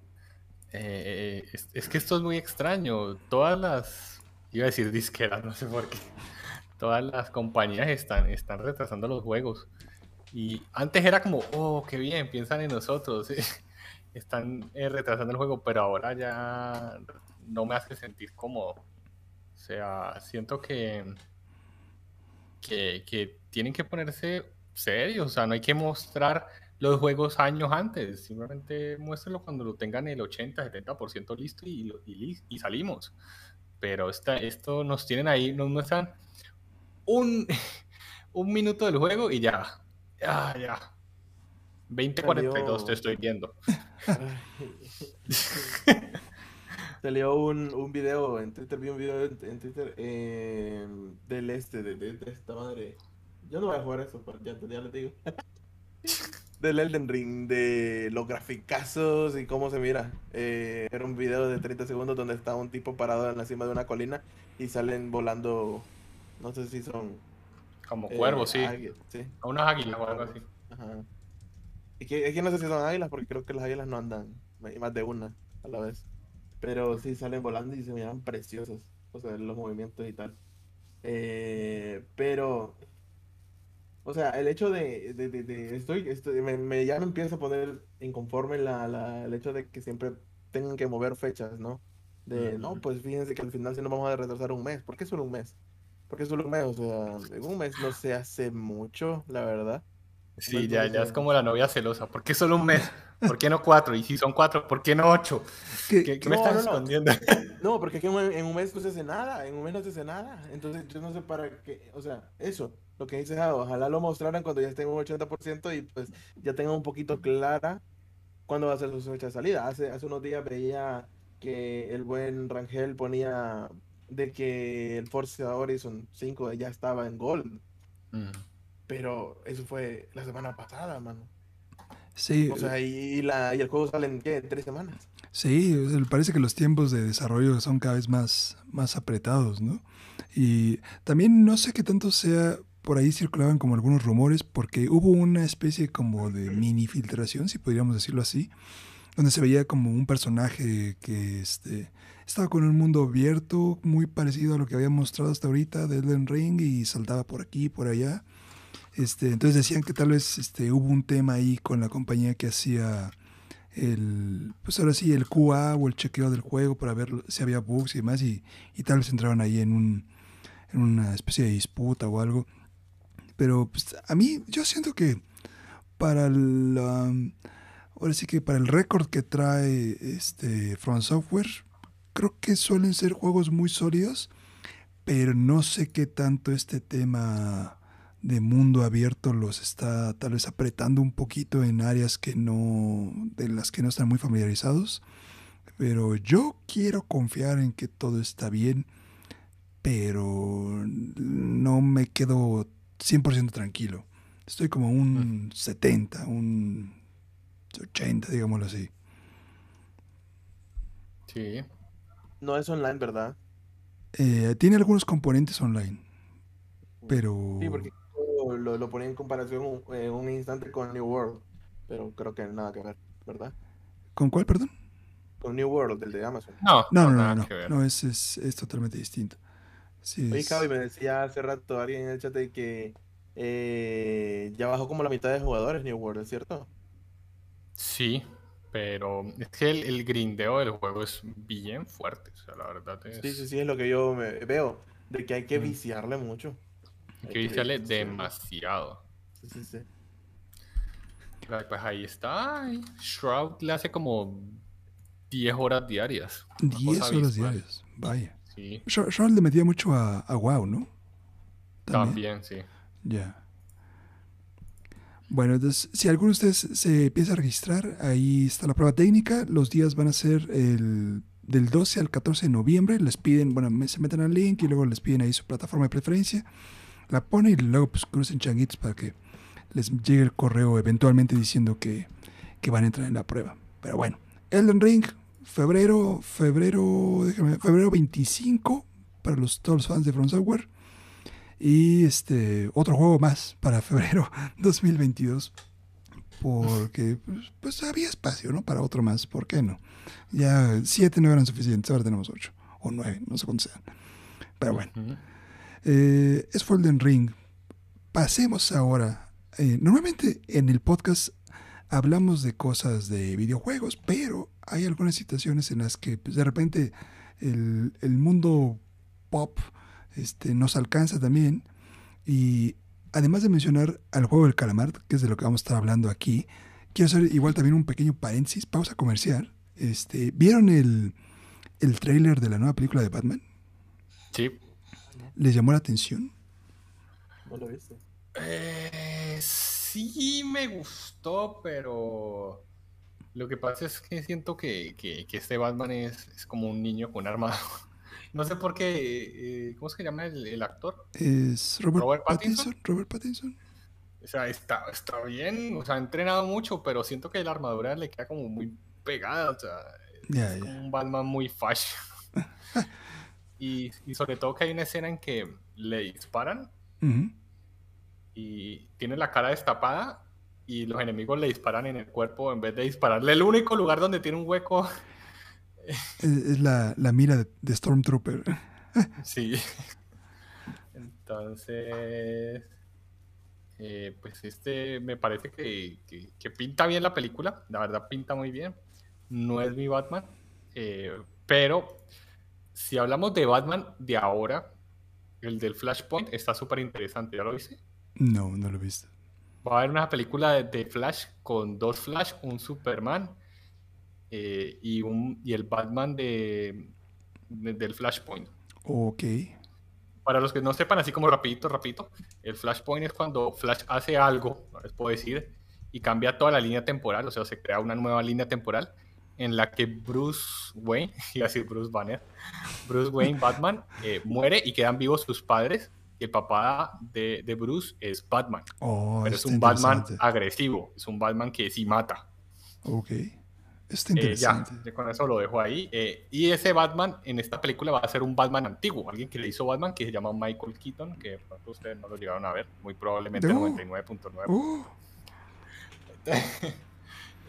Eh, es, que esto es muy extraño. Todas las, iba a decir disqueras, no sé por qué. Todas las compañías están, están retrasando los juegos. Y antes era como, oh, qué bien, piensan en nosotros. Están eh, retrasando el juego, pero ahora ya no me hace sentir cómodo. O sea, siento que, que, que tienen que ponerse serios. O sea, no hay que mostrar los juegos años antes. Simplemente muéstrenlo cuando lo tengan el 80, 70% listo y, y, y salimos. Pero esta, esto nos tienen ahí, nos muestran un, un minuto del juego y ya. Ya, ya. 2042 te estoy viendo. Salió un, un video en Twitter, vi un video en, en Twitter eh, del este, de, de- de esta madre. Yo no voy a jugar eso, pero ya, ya les digo. Del Elden Ring, de los graficazos y cómo se mira. Eh, era un video de 30 segundos donde está un tipo parado en la cima de una colina y salen volando, no sé si son... Como eh, cuervos, sí. A unas águilas o algo así. Ajá. Es que, es que no sé si son águilas, porque creo que las águilas no andan, hay más de una a la vez. Pero sí salen volando y se miran preciosos, o sea, los movimientos y tal. Eh, pero, o sea, el hecho de, de, de- de- estoy, estoy- me, me- ya me empieza a poner inconforme la, la- el hecho de que siempre tengan que mover fechas, ¿no? De, no, Ujú. pues fíjense que al final sí nos vamos a retrasar un mes. ¿Por qué solo un mes? ¿Por qué solo un mes? O sea, en un mes no se hace mucho, la verdad. Sí, ya, no ya es como la novia celosa. ¿Por qué solo un mes? ¿Por qué no cuatro? Y si son cuatro, ¿por qué no ocho? ¿Qué- ¿Qué, qué me No, estás no, no. escondiendo? No, porque es que en un, en mes no se hace nada, en un mes no se hace nada. Entonces yo no sé para qué, o sea, eso, lo que dice Jado, ojalá lo mostraran cuando ya estén un 80% y pues ya tengan un poquito clara cuándo va a ser su fecha de salida. Hace, hace unos días veía que el buen Rangel ponía de que el Forza Horizon 5 ya estaba en Gold. Mm. Pero eso fue la semana pasada, mano. Sí, O sea, y, y la, y el juego sale en, ¿qué? ¿En tres semanas? sí, parece que los tiempos de desarrollo son cada vez más, más apretados, ¿no? Y también no sé qué tanto sea, por ahí circulaban como algunos rumores, porque hubo una especie como de mini filtración, si podríamos decirlo así, donde se veía como un personaje que este, estaba con un mundo abierto, muy parecido a lo que había mostrado hasta ahorita de Elden Ring, y saltaba por aquí, por allá. Este, entonces decían que tal vez este, hubo un tema ahí con la compañía que hacía el, pues ahora sí, el QA o el chequeo del juego para ver si había bugs y demás, y, y tal vez entraron ahí en, un, en una especie de disputa o algo. Pero pues, a mí, yo siento que para el, um, ahora sí que para el récord que trae este From Software, creo que suelen ser juegos muy sólidos, pero no sé qué tanto este tema de mundo abierto los está tal vez apretando un poquito en áreas que no de las que no están muy familiarizados pero yo quiero confiar en que todo está bien pero no me quedo 100% tranquilo estoy como un 70 un 80 digámoslo así Sí. No es online, ¿verdad? Eh, tiene algunos componentes online pero Sí, porque lo, lo ponía en comparación un- en un instante con New World, pero creo que nada que ver, ¿verdad? con cuál perdón Con New World, el de Amazon. No, no no no no, es, es, es totalmente distinto sí Oye, es- Cavi, me decía hace rato alguien en el chat de que eh, ya bajó como la mitad de jugadores New World, ¿es cierto? Sí, pero es que el, el grindeo del juego es bien fuerte. O sea, la verdad es Sí, sí, sí, es lo que yo me veo, de que hay que Mm. viciarle mucho. Que viciarle demasiado. Sí, sí, sí. Pues ahí está. Shroud le hace como 10 horas diarias. Una 10 cosa horas diarias vaya Sí, Shar- Charles le metía mucho a, a WoW, ¿no? también, sí. Ya. Bueno, entonces, si alguno de ustedes se empieza a registrar, ahí está la prueba técnica. Los días van a ser el, del 12 al 14 de noviembre. Les piden, bueno, se meten al link y luego les piden ahí su plataforma de preferencia. La ponen y luego pues crucen changuitos para que les llegue el correo eventualmente diciendo que, que van a entrar en la prueba. Pero bueno, Elden Ring, febrero, febrero, déjame, febrero 25 para los, todos los fans de From Software. Y este otro juego más para febrero 2022. Porque pues, pues, había espacio, ¿no? Para otro más, ¿por qué no? Ya siete no eran suficientes, ahora tenemos ocho. O nueve, no sé cuántos sean. Pero bueno. Eh, es Elden Ring. Pasemos ahora. eh, normalmente en el podcast hablamos de cosas de videojuegos, pero hay algunas situaciones en las que pues, de repente el, mundo pop este, nos alcanza también. Y además de mencionar al juego del calamar, que es de lo que vamos a estar hablando aquí, quiero hacer igual también un pequeño paréntesis, pausa comercial. Este, ¿Vieron el, el de la nueva película de Batman? Sí. ¿Les llamó la atención? ¿No lo viste? Eh, sí me gustó, pero lo que pasa es que siento que, que- que este Batman es, es como un niño con arma. No sé por qué, eh, ¿cómo se llama el, el actor? Es Robert, Robert Pattinson. Pattinson. Robert Pattinson. O sea, está, está bien, o sea, ha entrenado mucho, pero siento que la armadura le queda como muy pegada, o sea, es como un Batman muy fashion. y, y sobre todo que hay una escena en que le disparan y tiene la cara destapada y los enemigos le disparan en el cuerpo en vez de dispararle el único lugar donde tiene un hueco. Es, es la, la mira de, de Stormtrooper. Sí. Entonces, eh, pues este me parece que, que- que pinta bien la película, la verdad pinta muy bien. No es mi Batman, eh, pero si hablamos de Batman de ahora, el del Flashpoint está súper interesante, ¿ya lo viste? No, no lo he visto. Va a haber una película de, de Flash con dos Flash, un Superman eh, y, un, y el Batman de, de- del Flashpoint. Ok. Para los que no sepan, así como rapidito, rapidito, el Flashpoint es cuando Flash hace algo, no les puedo decir, y cambia toda la línea temporal, o sea, se crea una nueva línea temporal en la que Bruce Wayne, y así Bruce Banner, Bruce Wayne, Batman, eh, muere y quedan vivos sus padres. Y el papá de, de Bruce es Batman. Oh, pero es un Batman agresivo, es un Batman que sí mata. Ok. Está Eh, ya, interesante. ya con eso lo dejo ahí. Eh, y ese Batman en esta película va a ser un Batman antiguo, alguien que le hizo Batman que se llama Michael Keaton, que de pronto ustedes no lo llegaron a ver, muy probablemente No. 99.9. Uh,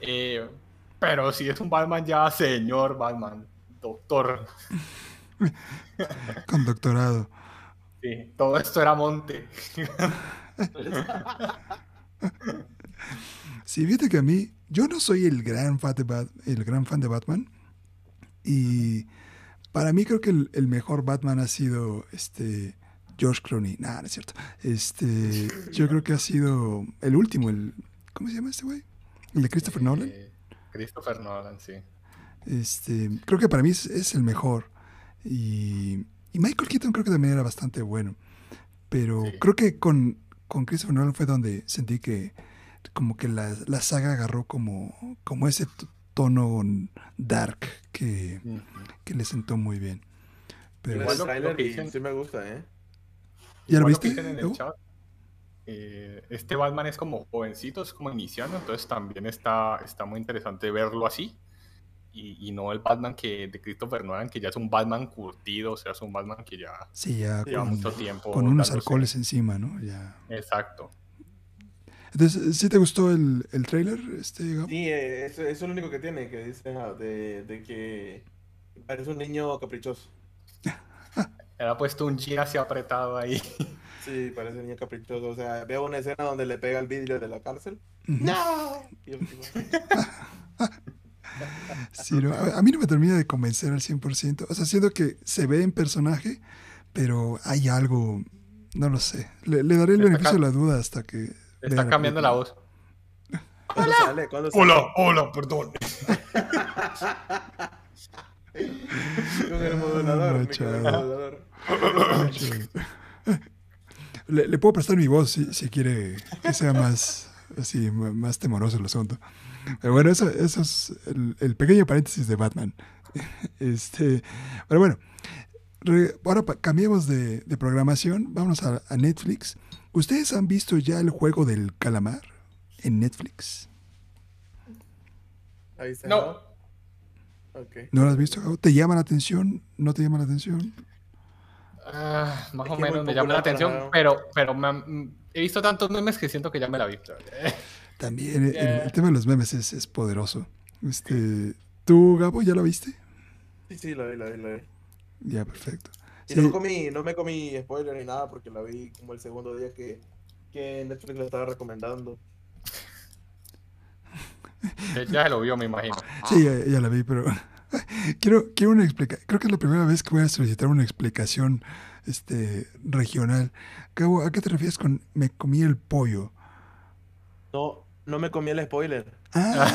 Eh, pero sí es un Batman ya señor Batman, doctor. con doctorado. Sí, todo esto era monte. Sí, fíjate que a mí, yo no soy el gran fan de, Bat- el gran fan de Batman. Y para mí creo que el, el mejor Batman ha sido este George Clooney. Nah, no es cierto. Este, yo creo que ha sido el último, el ¿cómo se llama este güey? El de Christopher Nolan. Christopher Nolan, sí. Este, creo que para mí es, es el mejor. Y, y Michael Keaton creo que también era bastante bueno. Pero Sí. creo que con, con Christopher Nolan fue donde sentí que como que la, la saga agarró como, como ese tono dark que, que le sentó muy bien. Pero Igual el lo- lo que dicen- sí me gusta, ¿eh? ¿Ya lo que viste? dicen en el Evo? chat, eh, este Batman es como jovencito, es como iniciando, entonces también está, está muy interesante verlo así. Y, y no el Batman que de Christopher Nolan, que ya es un Batman curtido, o sea, es un Batman que ya Sí, ya lleva con, mucho tiempo. con unos dándose- alcoholes encima, ¿no? Ya. Exacto. Entonces, ¿sí te gustó el, el trailer, este? Sí, eh, eso, eso es lo único que tiene, que dice ah, de, de que parece un niño caprichoso. Ha puesto un jean así apretado ahí. Sí, parece un niño caprichoso. O sea, veo una escena donde le pega el vidrio de la cárcel. ¡No! Sí, no, a, a mí no me termina de convencer al 100%. O sea, siento que se ve en personaje, pero hay algo, no lo sé. Le, le daré el está beneficio de la duda hasta que... Está cambiando la voz. ¿Cuándo sale? ¿Cuándo sale? hola, perdón. Con el modulador. Ah, con el chao. modulador. Le, le puedo prestar mi voz si, si quiere que sea más, así, más temoroso el asunto. Pero bueno, eso, eso es el, el pequeño paréntesis de Batman. Este, pero bueno, re- ahora cambiemos de, de programación. Vámonos a, a Netflix. ¿Ustedes han visto ya el juego del calamar en Netflix? Ahí está. No. Ok. ¿No lo has visto? ¿Te llama la atención? ¿No te llama la atención? Ah, más Es o menos me llama la atención, nada. pero, pero me he visto tantos memes que siento que ya me la visto. También el, tema de los memes es, es poderoso. Este, ¿Tú, Gabo, ya lo viste? Sí, sí, lo vi, lo vi, lo vi. Ya, perfecto. Y Sí, no, comí, no me comí spoiler ni nada porque la vi como el segundo día que, que Netflix lo estaba recomendando. Ya- Ya se lo vio, me imagino. sí, ya, ya la vi, pero quiero, quiero una explicación. Creo que es la primera vez que voy a solicitar una explicación este, regional. Gabo, ¿a qué te refieres con me comí el pollo? No, no me comí el spoiler. Ah,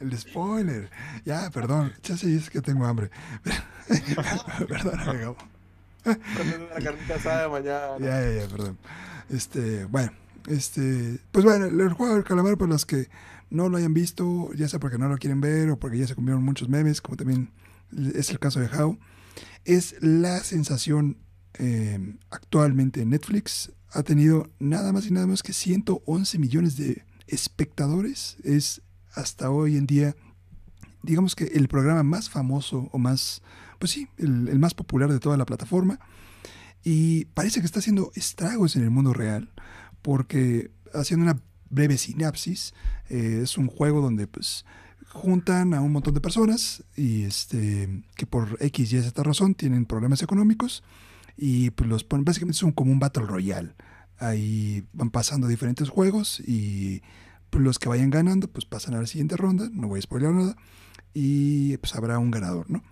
el spoiler. Ya, perdón. Ya sé, es que tengo hambre. Perdóname, Gabo. La carnita asada de mañana. Ya, ya, ya, perdón. Este, bueno, este, pues bueno, el juego del calamar, para los que no lo hayan visto, ya sea porque no lo quieren ver o porque ya se comieron muchos memes, como también es el caso de How, es la sensación eh, actualmente en Netflix. Ha tenido nada más y nada menos que 111 millones de espectadores. Es hasta hoy en día, digamos que el programa más famoso o más, pues sí, el, el más popular de toda la plataforma. Y parece que está haciendo estragos en el mundo real, porque haciendo una breve sinapsis, eh, es un juego donde pues juntan a un montón de personas y este que por X y Z razón tienen problemas económicos y pues los ponen, básicamente son como un Battle Royale. Ahí van pasando diferentes juegos y pues, los que vayan ganando pues pasan a la siguiente ronda, no voy a spoiler nada, y pues habrá un ganador, ¿no?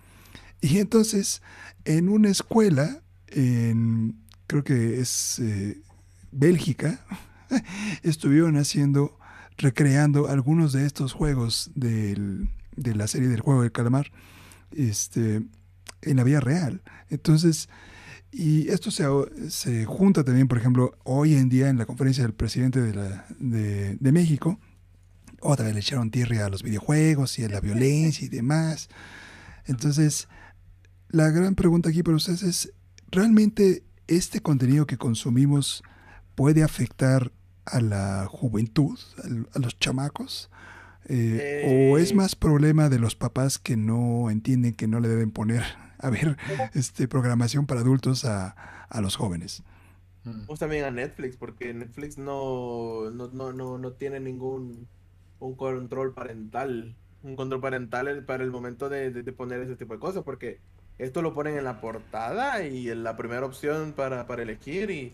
Y entonces en una escuela, creo que es eh, Bélgica, estuvieron haciendo, recreando algunos de estos juegos del- de la serie del juego del calamar este, en la vida real. Entonces, y esto se, se junta también, por ejemplo, hoy en día en la conferencia del presidente de, la, de, de México, otra vez le echaron tierra a los videojuegos y a la violencia y demás. Entonces, la gran pregunta aquí para ustedes es, ¿realmente este contenido que consumimos puede afectar a la juventud, a los chamacos? Eh, ¿O es Eh. más problema de los papás que no entienden que no le deben poner a ver este, programación para adultos a, a los jóvenes? Vos también a Netflix, porque Netflix no, no, no, no, no tiene ningún un control parental. Un control parental para el momento de, de- de poner ese tipo de cosas, porque esto lo ponen en la portada y en la primera opción para, para elegir y,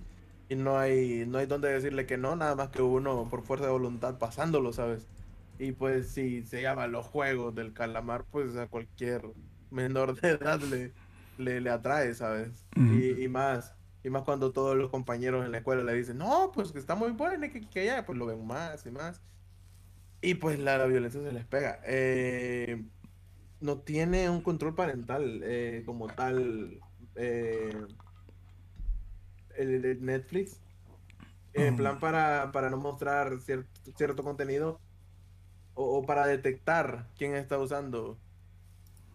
y no hay, no hay donde decirle que no, nada más que uno por fuerza de voluntad pasándolo, ¿sabes? Y pues si se llama los juegos del calamar, pues a cualquier menor de edad le, le, le atrae, ¿sabes? Y, y más, y más cuando todos los compañeros en la escuela le dicen, no, pues que está muy bueno, que, que allá, pues lo ven más y más. Y pues la, la violencia se les pega. Eh, no tiene un control parental eh, como tal eh, el, el Netflix. En Mm. plan para, para no mostrar cier- cierto contenido o, o para detectar quién está usando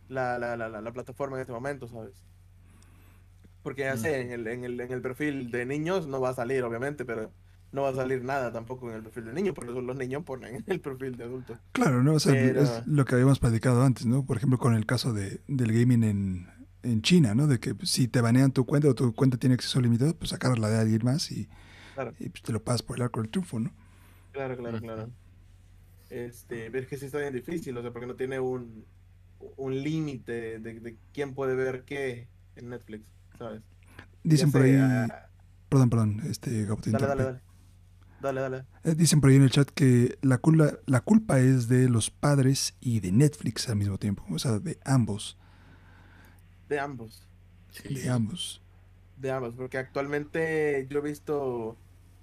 la, la, la, la, la plataforma en este momento, ¿sabes? Porque ya sé, en el, en, el, en el perfil de niños no va a salir, obviamente, pero no va a salir nada tampoco en el perfil de niños, por eso los niños ponen el perfil de adultos. Claro, ¿no? O sea, Pero- es lo que habíamos platicado antes, ¿no? Por ejemplo, con el caso de, del gaming en, en China, ¿no? De que si te banean tu cuenta o tu cuenta tiene acceso limitado, pues sacar la de alguien más y, Claro. y, pues, te lo pasas por el arco del triunfo, ¿no? Claro, claro, claro. Este, es que sí está bien difícil, o sea, porque no tiene un, un límite de, de quién puede ver qué en Netflix, ¿sabes? Dicen Ya por ahí, ah, perdón, perdón, este, Gabo, te dale, dale, dale. Dale, dale. Eh, Dicen por ahí en el chat que la culpa, la culpa es de los padres y de Netflix al mismo tiempo, o sea, de ambos, De ambos, Sí. de ambos. de ambos, porque actualmente yo he visto,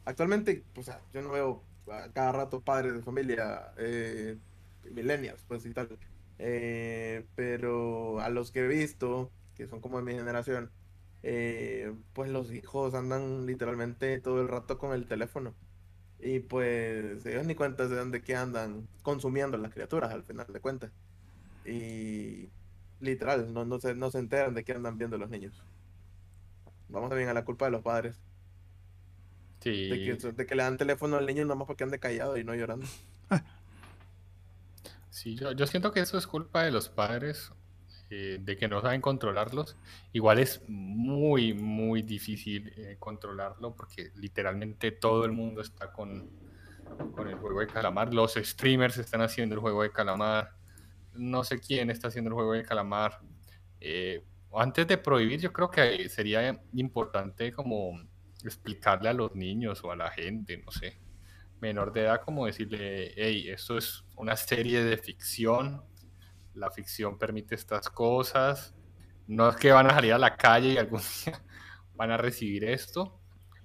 actualmente, o sea, yo no veo a cada rato padres de familia, eh, millennials, pues y tal, Eh, pero a los que he visto, que son como de mi generación, eh, pues los hijos andan literalmente todo el rato con el teléfono. Y pues ellos ni cuenta se dan de qué andan consumiendo las criaturas al final de cuentas. Y literal, no, no se, no se enteran de qué andan viendo los niños. Vamos también a la culpa de los padres. Sí. De que, de que le dan teléfono al niño nomás porque ande callado y no llorando. Sí, yo, yo siento que eso es culpa de los padres, eh, de que no saben controlarlos. Igual es muy, muy difícil eh, controlarlo porque literalmente todo el mundo está con, con el juego de calamar. Los streamers están haciendo el juego de calamar. No sé quién está haciendo el juego de calamar. Eh, antes de prohibir, yo creo que sería importante como explicarle a los niños o a la gente, no sé, menor de edad, como decirle, hey, esto es una serie de ficción, la ficción permite estas cosas, no es que van a salir a la calle y algún día van a recibir esto,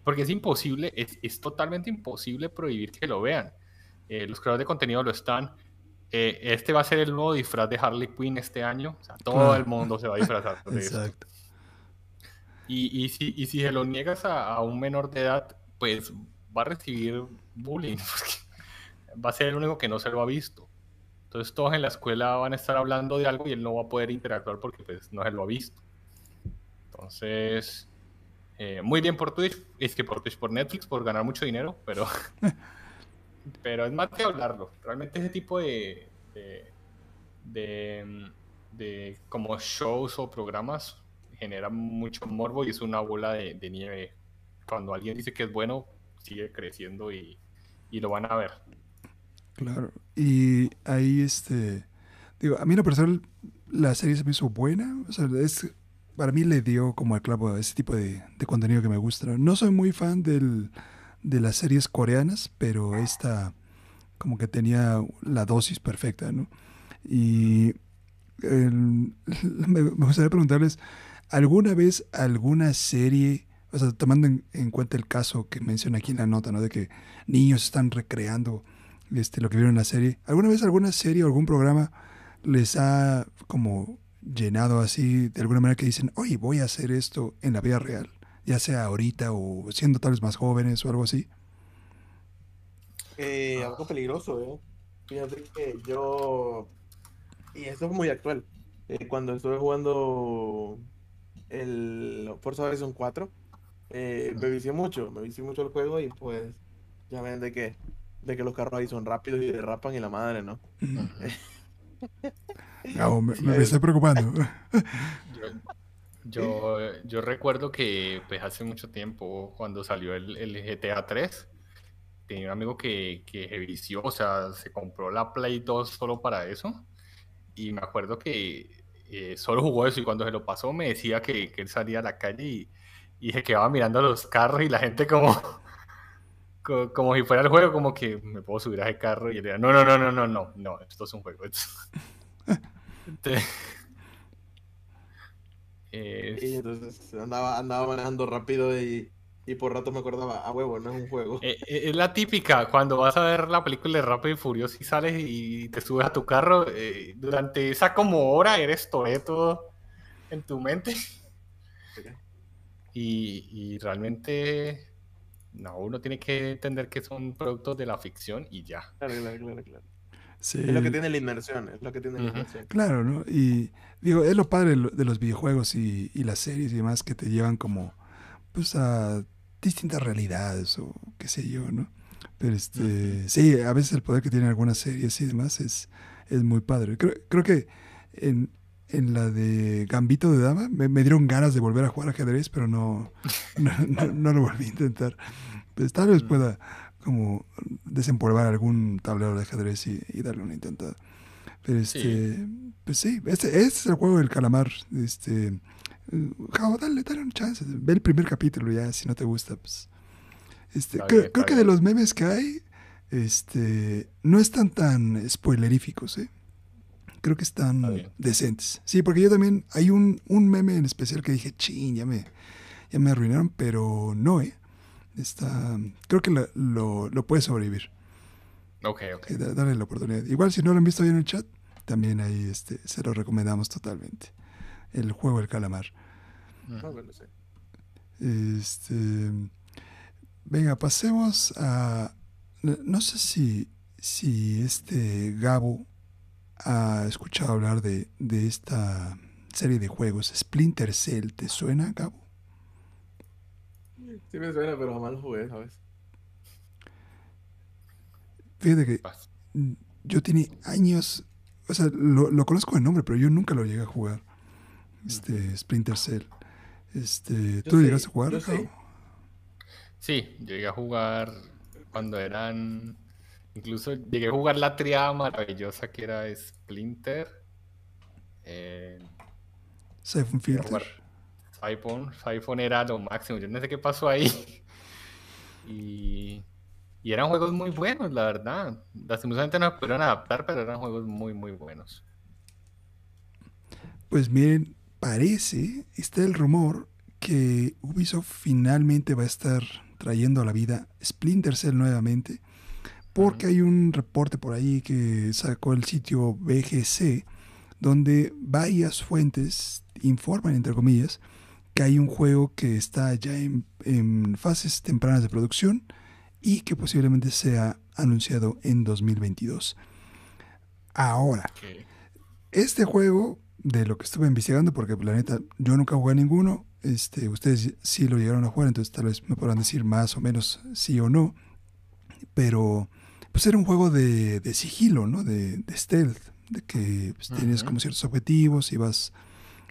porque es imposible, es, es totalmente imposible prohibir que lo vean. Eh, los creadores de contenido lo están. Eh, este va a ser el nuevo disfraz de Harley Quinn este año. O sea, todo el mundo se va a disfrazar de esto. Exacto. Y, y, si, y si se lo niegas a, a un menor de edad, pues va a recibir bullying, porque va a ser el único que no se lo ha visto. Entonces todos en la escuela van a estar hablando de algo y él no va a poder interactuar porque pues no se lo ha visto. Entonces, eh, muy bien por Twitch, es que por Twitch, por Netflix, por ganar mucho dinero, pero, pero es más que hablarlo. Realmente ese tipo de, de, de, como shows o programas genera mucho morbo y es una bola de, de nieve. Cuando alguien dice que es bueno, sigue creciendo y, y lo van a ver. Claro. Y ahí, este, digo, a mí en lo personal, la serie se me hizo buena. O sea, es, para mí le dio como al clavo a ese tipo de, de contenido que me gusta. No soy muy fan del, de las series coreanas, pero esta como que tenía la dosis perfecta, ¿no? Y me, gustaría preguntarles, ¿alguna vez alguna serie, o sea, tomando en, en cuenta el caso que menciona aquí en la nota, ¿no? De que niños están recreando este, lo que vieron en la serie. ¿Alguna vez alguna serie o algún programa les ha como llenado así de alguna manera que dicen, oye, voy a hacer esto en la vida real? Ya sea ahorita o siendo tal vez más jóvenes o algo así. Eh, algo peligroso, ¿eh? Fíjate que yo. Y esto es muy actual. Eh, cuando estuve jugando el Forza Horizon 4, eh, me vicié mucho. Me vicié mucho el juego y pues. Ya ven de que, de que los carros ahí son rápidos y derrapan y la madre, ¿no? Gabo, me, me estoy preocupando. Yo, yo, recuerdo que pues, hace mucho tiempo, cuando salió el, GTA 3, tenía un amigo que, que vició, o sea, se compró la Play 2 solo para eso. Y me acuerdo que eh, solo jugó eso y cuando se lo pasó me decía que, que él salía a la calle y, y se quedaba mirando los carros y la gente como, como, si fuera el juego, como que me puedo subir a ese carro y él era, no, no, no, no, no, no, no, esto es un juego. Y entonces andaba, andaba manejando rápido y, y, por rato me acordaba, a huevo, no es un juego. Eh, eh, es la típica, cuando vas a ver la película de Rápido y Furioso y sales y te subes a tu carro, eh, durante esa como hora eres Toreto en tu mente. Y, y, realmente, no, uno tiene que entender que son productos de la ficción y ya. Claro, claro, claro, claro. Sí. Es lo que tiene la inmersión, es lo que tiene la inmersión. Claro, ¿no? Y digo, es lo padre de los videojuegos y, y, las series y demás que te llevan como pues a distintas realidades o qué sé yo, ¿no? Pero este, sí, a veces el poder que tienen algunas series y demás es, es muy padre. Creo, creo que en, en la de Gambito de Dama me, me, dieron ganas de volver a jugar ajedrez, pero no, no, no, no lo volví a intentar. Pues tal vez pueda como desempolvar algún tablero de ajedrez y, y darle una intentada. Pero este, sí. pues sí, este, este, es el juego del calamar. Este, Javo, dale, dale un chance. Ve el primer capítulo ya, si no te gusta. Pues. Este, bien, creo que de los memes que hay, este, no están tan spoileríficos, ¿eh? Creo que están decentes. Sí, porque yo también, hay un, un meme en especial que dije, ching, ya me, ya me arruinaron, pero no, ¿eh? Está, creo que lo, lo, lo puede sobrevivir. Ok, ok. Dale la oportunidad. Igual si no lo han visto ahí en el chat, también ahí este, se lo recomendamos totalmente. El juego del calamar. No, bueno, sí. Este, venga, pasemos a... No sé si, si este Gabo ha escuchado hablar de, de esta serie de juegos. Splinter Cell, ¿te suena, Gabo? Sí me suena, pero jamás lo jugué, ¿sabes? Fíjate que yo tenía años, o sea, lo, lo, conozco de nombre, pero yo nunca lo llegué a jugar. Este, Splinter Cell. Este, ¿Tú lo llegaste a jugar? Sí. sí, llegué a jugar cuando eran. Incluso llegué a jugar la triada maravillosa que era Splinter. Eh, Siphon Filter. Siphon, Siphon era lo máximo. Yo no sé qué pasó ahí. Y y eran juegos muy buenos, la verdad. Lastimosamente no pudieron adaptar, pero eran juegos muy, muy buenos. Pues miren, parece, está el rumor que Ubisoft finalmente va a estar trayendo a la vida Splinter Cell nuevamente, porque uh -huh. hay un reporte por ahí que sacó el sitio BGC, donde varias fuentes informan, entre comillas, que hay un juego que está ya en, en fases tempranas de producción, y que posiblemente sea anunciado en 2022. Ahora, okay. este juego, de lo que estuve investigando, porque la neta yo nunca jugué a ninguno, este, ustedes sí lo llegaron a jugar, entonces tal vez me podrán decir más o menos sí o no, pero pues era un juego de, de sigilo, ¿no? De, de, stealth, de que pues, uh -huh. tienes como ciertos objetivos y vas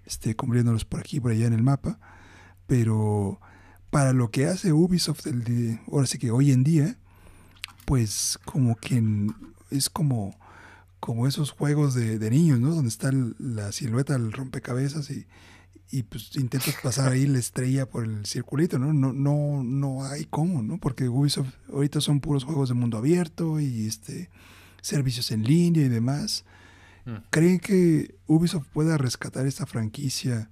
este, cumpliéndolos por aquí y por allá en el mapa, pero para lo que hace Ubisoft el de, ahora sí que hoy en día, pues como que es como, como esos juegos de, de niños, ¿no? Donde está el, la silueta del rompecabezas y, y pues intentas pasar ahí la estrella por el circulito, ¿no? No, no, no hay cómo, ¿no? Porque Ubisoft ahorita son puros juegos de mundo abierto y este servicios en línea y demás. ¿Creen que Ubisoft pueda rescatar esta franquicia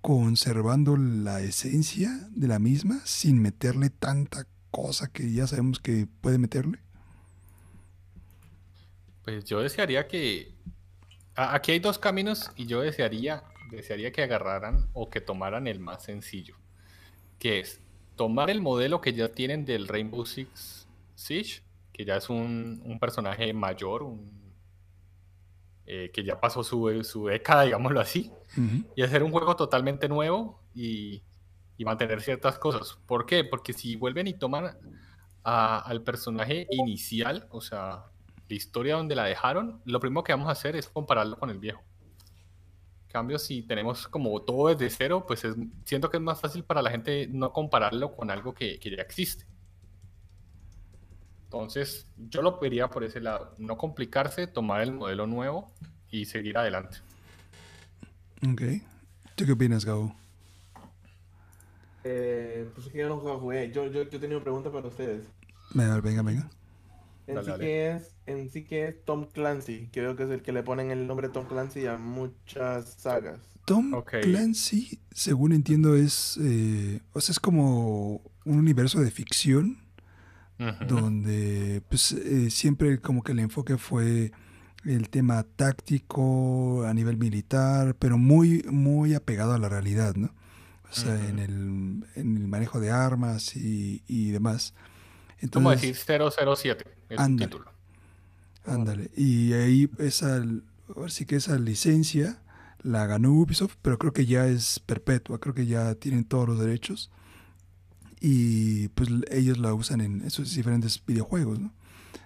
conservando la esencia de la misma sin meterle tanta cosa que ya sabemos que puede meterle? Pues yo desearía que... Aquí hay dos caminos y yo desearía, desearía que agarraran o que tomaran el más sencillo, que es tomar el modelo que ya tienen del Rainbow Six Siege que ya es un, un personaje mayor, un, eh, que ya pasó su, su, década, digámoslo así, uh -huh. y hacer un juego totalmente nuevo y, y, mantener ciertas cosas. ¿Por qué? Porque si vuelven y toman a, al personaje inicial, o sea, la historia donde la dejaron, lo primero que vamos a hacer es compararlo con el viejo. En cambio, si tenemos como todo desde cero, pues es, siento que es más fácil para la gente no compararlo con algo que, que ya existe. Entonces, yo lo pediría por ese lado. No complicarse, tomar el modelo nuevo y seguir adelante. Ok. ¿Tú qué opinas, Gabo? Eh, pues es que yo no jugué. Yo, yo, yo tenía una pregunta para ustedes. Venga, venga, venga. En, dale, sí dale. Que es, en sí que es Tom Clancy, veo que es el que le ponen el nombre Tom Clancy a muchas sagas. Tom okay. Clancy, según entiendo, es, eh, o sea, es como un universo de ficción Uh -huh. donde pues eh, siempre como que el enfoque fue el tema táctico a nivel militar, pero muy muy apegado a la realidad, ¿no? O sea, uh -huh. en, el, en, el, manejo de armas y, y demás. Entonces, ¿Cómo decir 007? Es ándale, título. Ándale. Y ahí esa, ahora sí que esa licencia la ganó Ubisoft, pero creo que ya es perpetua, creo que ya tienen todos los derechos y pues ellos la usan en esos diferentes videojuegos, ¿no?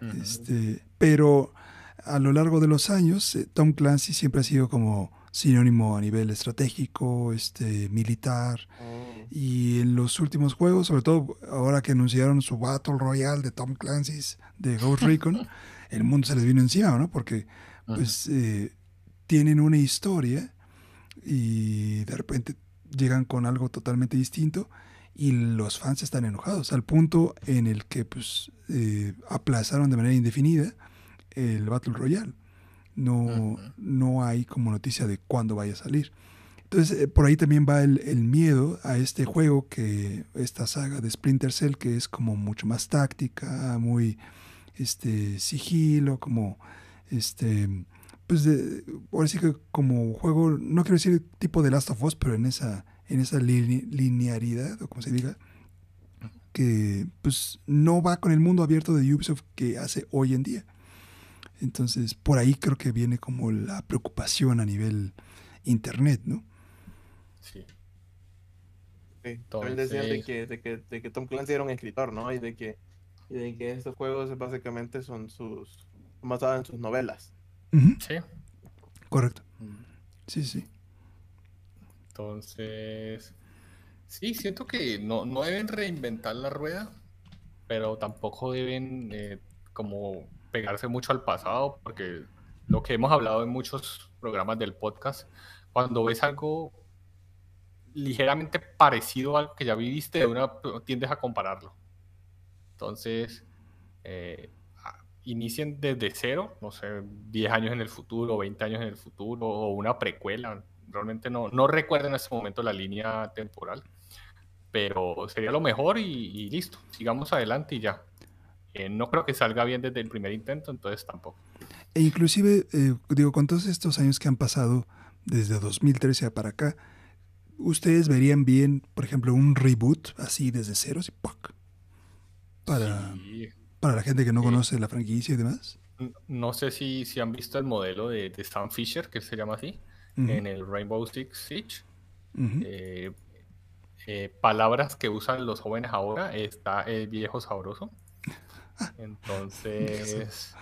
Uh -huh. este, pero a lo largo de los años, eh, Tom Clancy siempre ha sido como sinónimo a nivel estratégico, este, militar, oh. y en los últimos juegos, sobre todo ahora que anunciaron su Battle Royale de Tom Clancy's de Ghost Recon, el mundo se les vino encima, ¿no? Porque uh -huh. pues eh, tienen una historia y de repente llegan con algo totalmente distinto y los fans están enojados al punto en el que pues eh, aplazaron de manera indefinida el Battle Royale. No, uh -huh. no hay como noticia de cuándo vaya a salir. Entonces, eh, por ahí también va el, el, miedo a este juego, que esta saga de Splinter Cell, que es como mucho más táctica, muy este, sigilo, como este, pues de, ahora sí que como juego, no quiero decir tipo de Last of Us, pero en esa en esa linearidad, o como se diga, que pues no va con el mundo abierto de Ubisoft que hace hoy en día. Entonces, por ahí creo que viene como la preocupación a nivel internet, ¿no? Sí. sí. También decían de que, de, que, de que Tom Clancy era un escritor, ¿no? Y de que, y de que estos juegos básicamente son sus basados en sus novelas. Uh -huh. Sí. Correcto. Sí, sí. Entonces, sí, siento que no, no deben reinventar la rueda, pero tampoco deben eh, como pegarse mucho al pasado, porque lo que hemos hablado en muchos programas del podcast, cuando ves algo ligeramente parecido a algo que ya viviste, una tiendes a compararlo. Entonces, eh, inicien desde cero, no sé, 10 años en el futuro, 20 años en el futuro, o una precuela, realmente no, no recuerdo en este momento la línea temporal, pero sería lo mejor y, y listo, sigamos adelante y ya. Eh, no creo que salga bien desde el primer intento, entonces tampoco. E inclusive, eh, digo, con todos estos años que han pasado desde 2013 para acá, ¿ustedes verían bien, por ejemplo, un reboot así desde cero, así. Para, sí. para la gente que no conoce la franquicia y demás? No sé si, si han visto el modelo de, de Sam Fisher, que se llama así uh -huh. en el Rainbow Six Siege. Uh -huh. eh, eh, palabras que usan los jóvenes ahora está el viejo sabroso. Entonces,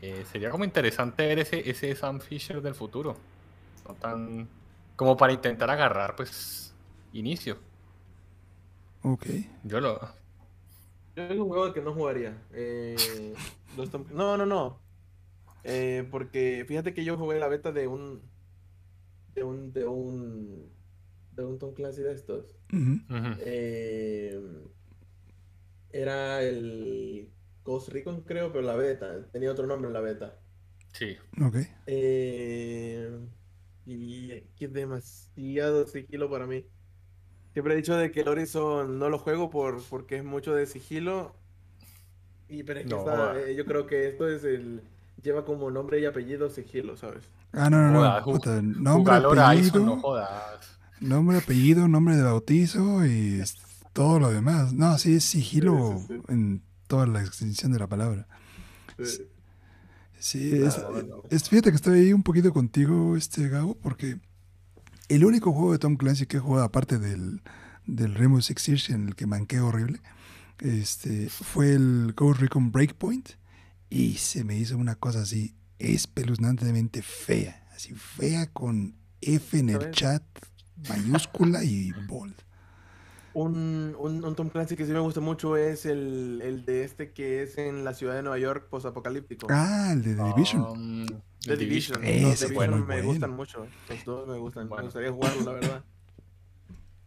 eh, sería como interesante ver ese, ese Sam Fisher del futuro. No tan. como para intentar agarrar, pues, inicio. Ok. Yo lo. Yo es un juego que no jugaría. Eh, no, no, no. Eh, porque fíjate que yo jugué la beta de un de un de un de un Tom Clancy de estos. Uh -huh. eh, era el Ghost Recon, creo, pero la beta. Tenía otro nombre en la beta. Sí. Ok. Eh, y que es demasiado sigilo para mí. Siempre he dicho de que el Horizon no lo juego por, porque es mucho de sigilo. Y pero es que no, está, eh, yo creo que esto es el. Lleva como nombre y apellido sigilo, ¿sabes? Ah, no, no, no. Puta, nombre, apellido. no jodas. Nombre, apellido, nombre de bautizo y todo lo demás. No, sí es sigilo sí, sí, sí. en toda la extensión de la palabra. Sí. Es, Ah, es- fíjate que estoy ahí un poquito contigo, este Gabo, porque el único juego de Tom Clancy que he jugado, aparte del, del Rainbow Six Siege, en el que manqué horrible, este, fue el Ghost Recon Breakpoint, y se me hizo una cosa así espeluznantemente fea, así fea con F en el chat, mayúscula y bold. Un, un, un Tom Clancy que sí me gusta mucho es el, el de este que es en la ciudad de Nueva York, posapocalíptico. Ah, el de The Division. Um, The Division. Ese Los Division muy me bueno. gustan mucho. Los dos me gustan. Bueno. Me gustaría jugarlo, la verdad.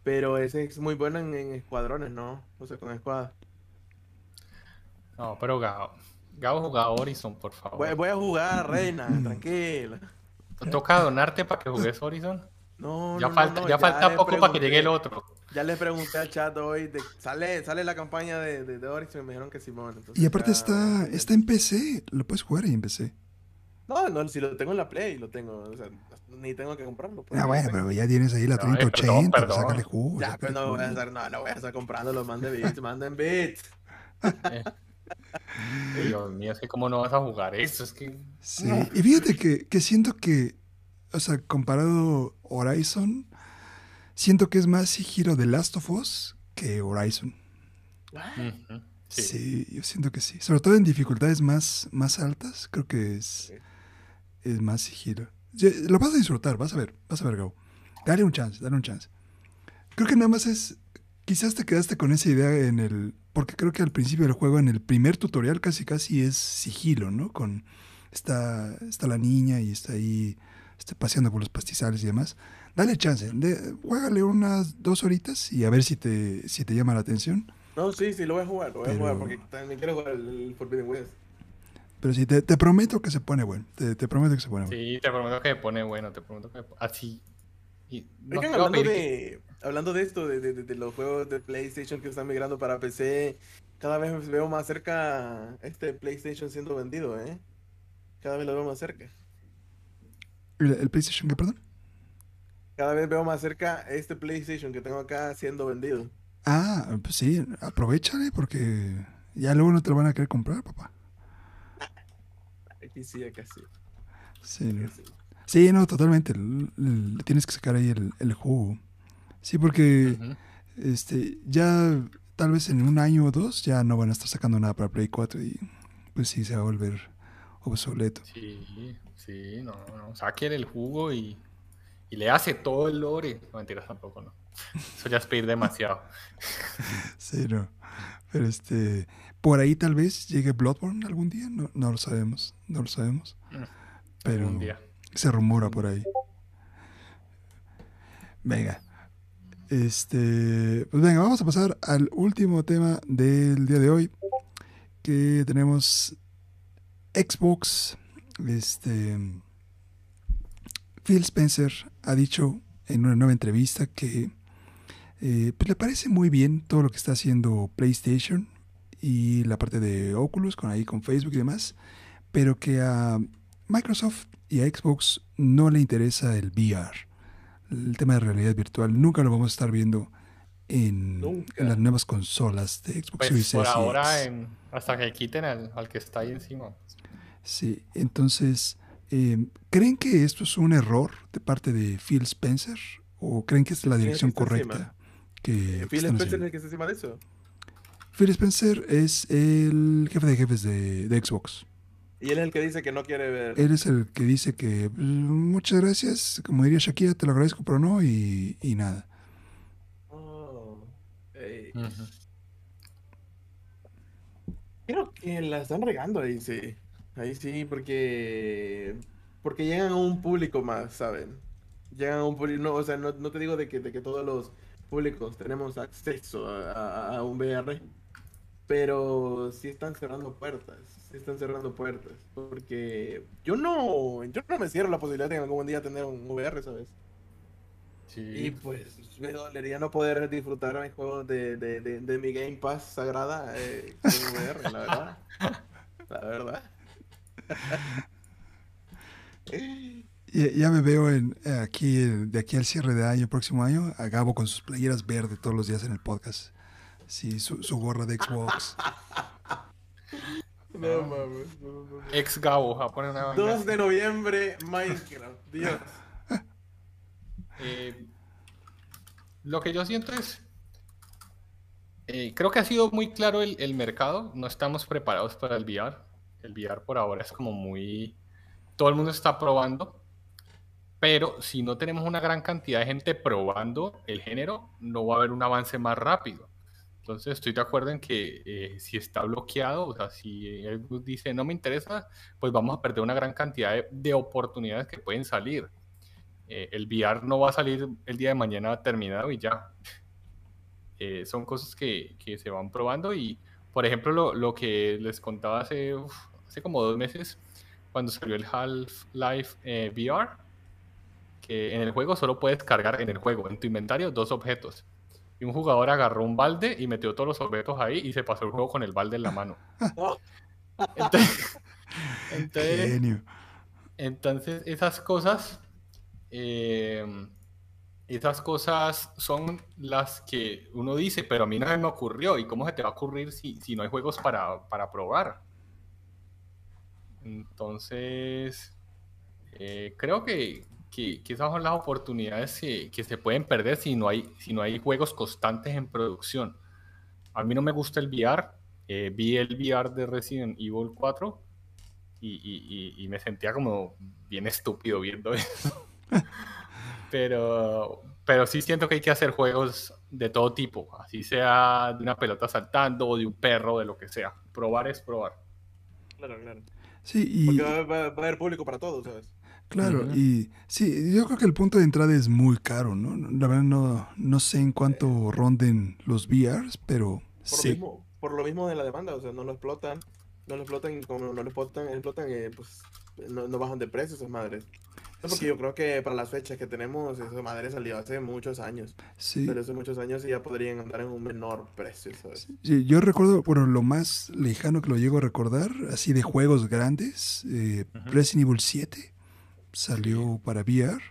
Pero ese es muy bueno en, en escuadrones, ¿no? O sea, con escuadra. No, pero Gabo. Gabo jugaba Horizon, por favor. Voy, voy a jugar, reina, Mm. tranquila. Toca donarte para que juegues Horizon. No, Ya no, no, falta, no, ya falta poco para que llegue el otro. Ya le pregunté al chat hoy, de- sale, sale la campaña de, de, de Horizon y me dijeron que Simón. entonces Y aparte ya- está, está en PC, lo puedes jugar ahí en PC. No, no, si lo tengo en la Play, lo tengo. O sea, ni tengo que comprarlo. pues, Ah, lo bueno, tengo. pero ya tienes ahí la Ay, perdón, 3080, pues perdón. sácale jugo. Ya, pero no voy a estar, no, no voy a estar comprándolo, manden bits, manden bits. Dios mío, es que cómo no vas a jugar eso, es que... Sí, y fíjate que, que siento que, o sea, comparado Horizon, siento que es más sigilo de Last of Us que Horizon. Sí. Sí. yo siento que sí. Sobre todo en dificultades más, más altas, creo que es, Sí. es más sigilo. Lo vas a disfrutar, vas a ver, vas a ver, Gabo. Dale un chance, dale un chance. Creo que nada más es, quizás te quedaste con esa idea en el, porque creo que al principio del juego, en el primer tutorial casi casi es sigilo, ¿no? Con, está, está la niña y está ahí este, paseando por los pastizales y demás. Dale chance, de, juégale unas dos horitas y a ver si te, si te llama la atención. No, sí, sí, lo voy a jugar, lo voy a jugar porque también quiero jugar el, el Forbidden West. Pero sí, te, te prometo que se pone bueno. Te, te prometo que se pone bueno. Sí, te prometo que pone bueno, te prometo que... Así... Y Oigan, hablando que- de, hablando de esto, de, de- de- de los juegos de PlayStation que están migrando para PC, cada vez veo más cerca este PlayStation siendo vendido, ¿eh? Cada vez lo veo más cerca. ¿El, el PlayStation qué, perdón? Cada vez veo más cerca este PlayStation que tengo acá siendo vendido. Ah, pues sí, aprovechale porque ya luego no te lo van a querer comprar, papá. Aquí sí, acá sí. Sí, no, acá sí. Sí, no, totalmente. Le tienes que sacar ahí el, el jugo. Sí, porque este ya tal vez en un año o dos ya no van a estar sacando nada para Play 4 y pues sí se va a volver obsoleto. Sí, sí, no, no, sáquele el jugo y, y le hace todo el lore. No, mentiras tampoco, no. Eso ya es pedir demasiado. Sí, no. Pero este, por ahí tal vez llegue Bloodborne algún día, no, no lo sabemos, no lo sabemos. Mm, Pero Un día. Se rumora por ahí. Venga. Este, pues venga, vamos a pasar al último tema del día de hoy. Que tenemos Xbox. Este. Phil Spencer ha dicho en una nueva entrevista que eh, pues le parece muy bien todo lo que está haciendo PlayStation y la parte de Oculus con ahí con Facebook y demás, pero que a Microsoft y a Xbox no le interesa el VR, el tema de realidad virtual. Nunca lo vamos a estar viendo en, las nuevas consolas de Xbox Pues Series por ahora, X. en- hasta que quiten al, al que está ahí encima. Sí, entonces, eh, ¿creen que esto es un error de parte de Phil Spencer? ¿O creen que es la ¿Quién es dirección correcta? Que, que Phil Spencer es el que está encima de eso. Phil Spencer es el jefe de jefes de, de Xbox. Y él es el que dice que no quiere ver. Él es el que dice que "Pues, muchas gracias, como diría Shakira, te lo agradezco, pero no, y, y nada. Oh. Creo que la están regando ahí, sí. Ahí sí, porque porque llegan a un público más, ¿saben? Llegan a un público, no, o sea, no, no te digo de que, de que todos los públicos tenemos acceso a, a- a un VR, pero sí están cerrando puertas, están cerrando puertas, porque yo no, yo no me cierro la posibilidad de algún día tener un VR, ¿sabes? Y Sí, pues me dolería no poder disfrutar mis juegos de, de, de, de mi Game Pass sagrada eh, con VR, la verdad. La verdad. Ya, ya me veo en, eh, aquí, eh, de aquí al cierre de año, próximo año, a Gabo con sus playeras verdes todos los días en el podcast. Sí, su, su gorra de Xbox. No mames. Ex Gabo, a poner una 2 de noviembre, Minecraft. Dios. Eh, lo que yo siento es. eh, creo que ha sido muy claro el, el mercado. No estamos preparados para el VR. El VR por ahora es como muy. Todo el mundo está probando. Pero si no tenemos una gran cantidad de gente probando el género, no va a haber un avance más rápido. Entonces estoy de acuerdo en que eh, si está bloqueado, o sea, si Airbus dice no me interesa, pues vamos a perder una gran cantidad de, de oportunidades que pueden salir. Eh, el VR no va a salir el día de mañana terminado y ya. Eh, son cosas que, que, se van probando y, por ejemplo, lo, lo que les contaba hace, uf, hace como dos meses, cuando salió el Half-Life eh, VR, que en el juego solo puedes cargar en el juego, en tu inventario, dos objetos. Y un jugador agarró un balde y metió todos los objetos ahí y se pasó el juego con el balde en la mano. Entonces, entonces, Genio. entonces esas cosas, eh, esas cosas son las que uno dice, pero a mí no me ocurrió. ¿Y cómo se te va a ocurrir si, si no hay juegos para, para probar? Entonces, eh, creo que, que, que, esas son las oportunidades que, que, se pueden perder si no, hay, si no hay juegos constantes en producción. A mí no me gusta el VR. Eh, vi el VR de Resident Evil 4 y, y, y, me sentía como bien estúpido viendo eso. pero, pero sí siento que hay que hacer juegos de todo tipo, así sea de una pelota saltando o de un perro, de lo que sea. Probar es probar. Claro, claro. Sí, y... Porque va, va, va a haber público para todo, ¿sabes? Claro, uh -huh. y sí, yo creo que el punto de entrada es muy caro, ¿no? La verdad no, no sé en cuánto ronden los VRs, pero por sí. Lo mismo, por lo mismo de la demanda, o sea, no lo explotan, no lo explotan, como no lo explotan, explotan eh, pues no, no, bajan de precio esas madres. No, porque sí. yo creo que para las fechas que tenemos, esas madres salió hace muchos años. Sí. Pero hace muchos años ya podrían andar en un menor precio, ¿sabes? Sí, yo recuerdo, bueno, lo más lejano que lo llego a recordar, así de juegos grandes, eh, uh -huh. Resident Evil 7 salió para VR.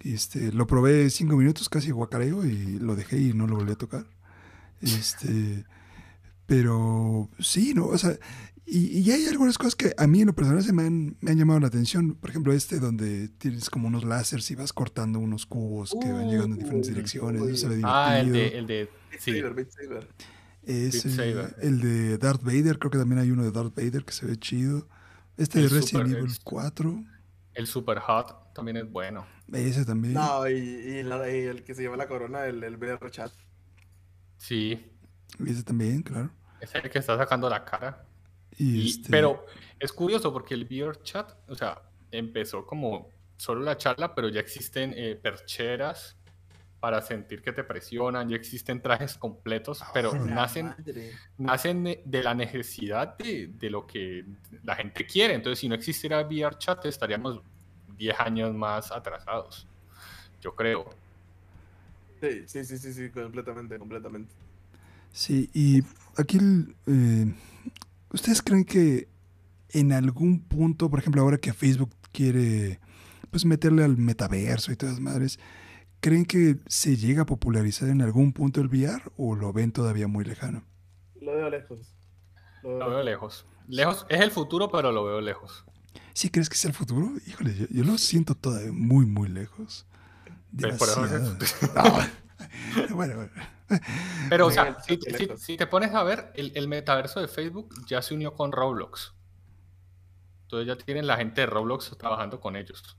Este, lo probé cinco minutos, casi guacareo, y lo dejé y no lo volví a tocar. Este, pero sí, ¿no? O sea, y, y, hay algunas cosas que a mí en lo personal se me han, me han, llamado la atención. Por ejemplo, este donde tienes como unos láseres y vas cortando unos cubos que van llegando en diferentes direcciones. Uh, se ve divertido. Ah, el de... El de sí. Ese, el de Darth Vader, creo que también hay uno de Darth Vader que se ve chido. Este el de Resident Super, Evil el, 4. El Super Hot también es bueno. Ese también. No, y, y, la, y el que se lleva la corona, el, el VR Chat. Sí. Ese también, claro. Es el que está sacando la cara. Y y, este... Pero es curioso porque el VR Chat, o sea, empezó como solo la charla, pero ya existen eh, percheras para sentir que te presionan, ya existen trajes completos, pero Oh, nacen, nacen de, de la necesidad de, de, lo que la gente quiere. Entonces, si no existiera VR Chat, estaríamos 10 años más atrasados, yo creo. Sí, sí, sí, sí, sí, completamente, completamente. Sí, y aquí, eh, ¿ustedes creen que en algún punto, por ejemplo, ahora que Facebook quiere pues meterle al metaverso y todas las madres, ¿creen que se llega a popularizar en algún punto el VR o lo ven todavía muy lejano? Lo veo lejos. Lo veo, lo veo lejos. Lejos es el futuro, pero lo veo lejos. ¿Sí crees que es el futuro? Híjole, yo, yo lo siento todavía muy, muy lejos. Demasiado. bueno, bueno. Pero, o sea, si, si, si, te pones a ver, el, el, metaverso de Facebook ya se unió con Roblox. Entonces ya tienen la gente de Roblox trabajando con ellos.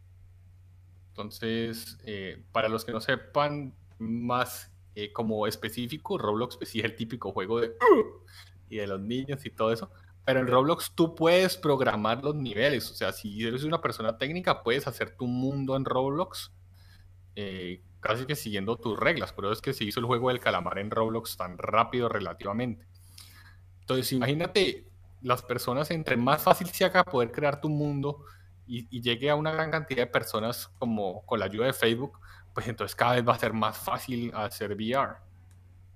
Entonces, eh, para los que no sepan más eh, como específico, Roblox pues, es el típico juego de y de los niños y todo eso. Pero en Roblox tú puedes programar los niveles. O sea, si eres una persona técnica, puedes hacer tu mundo en Roblox. Eh, casi que siguiendo tus reglas. Pero es que se hizo el juego del calamar en Roblox tan rápido relativamente. Entonces, imagínate las personas, entre más fácil se haga poder crear tu mundo y, y, llegue a una gran cantidad de personas como con la ayuda de Facebook, pues entonces cada vez va a ser más fácil hacer VR.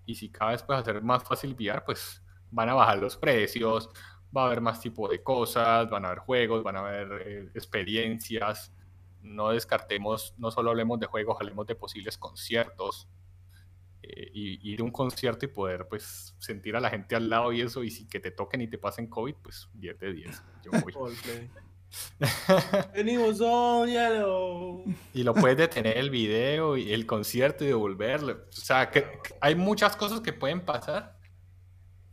Y si cada vez puedes hacer más fácil VR, pues van a bajar los precios, va a haber más tipo de cosas, van a haber juegos, van a haber eh, experiencias. No descartemos, no solo hablemos de juegos, hablemos de posibles conciertos. eh, y ir a un concierto y poder pues sentir a la gente al lado y eso, y si que te toquen y te pasen COVID, pues 10 de 10. Yo voy. Venimos on yellow. Y lo puedes detener el video y el concierto y devolverlo. O sea, que, que hay muchas cosas que pueden pasar,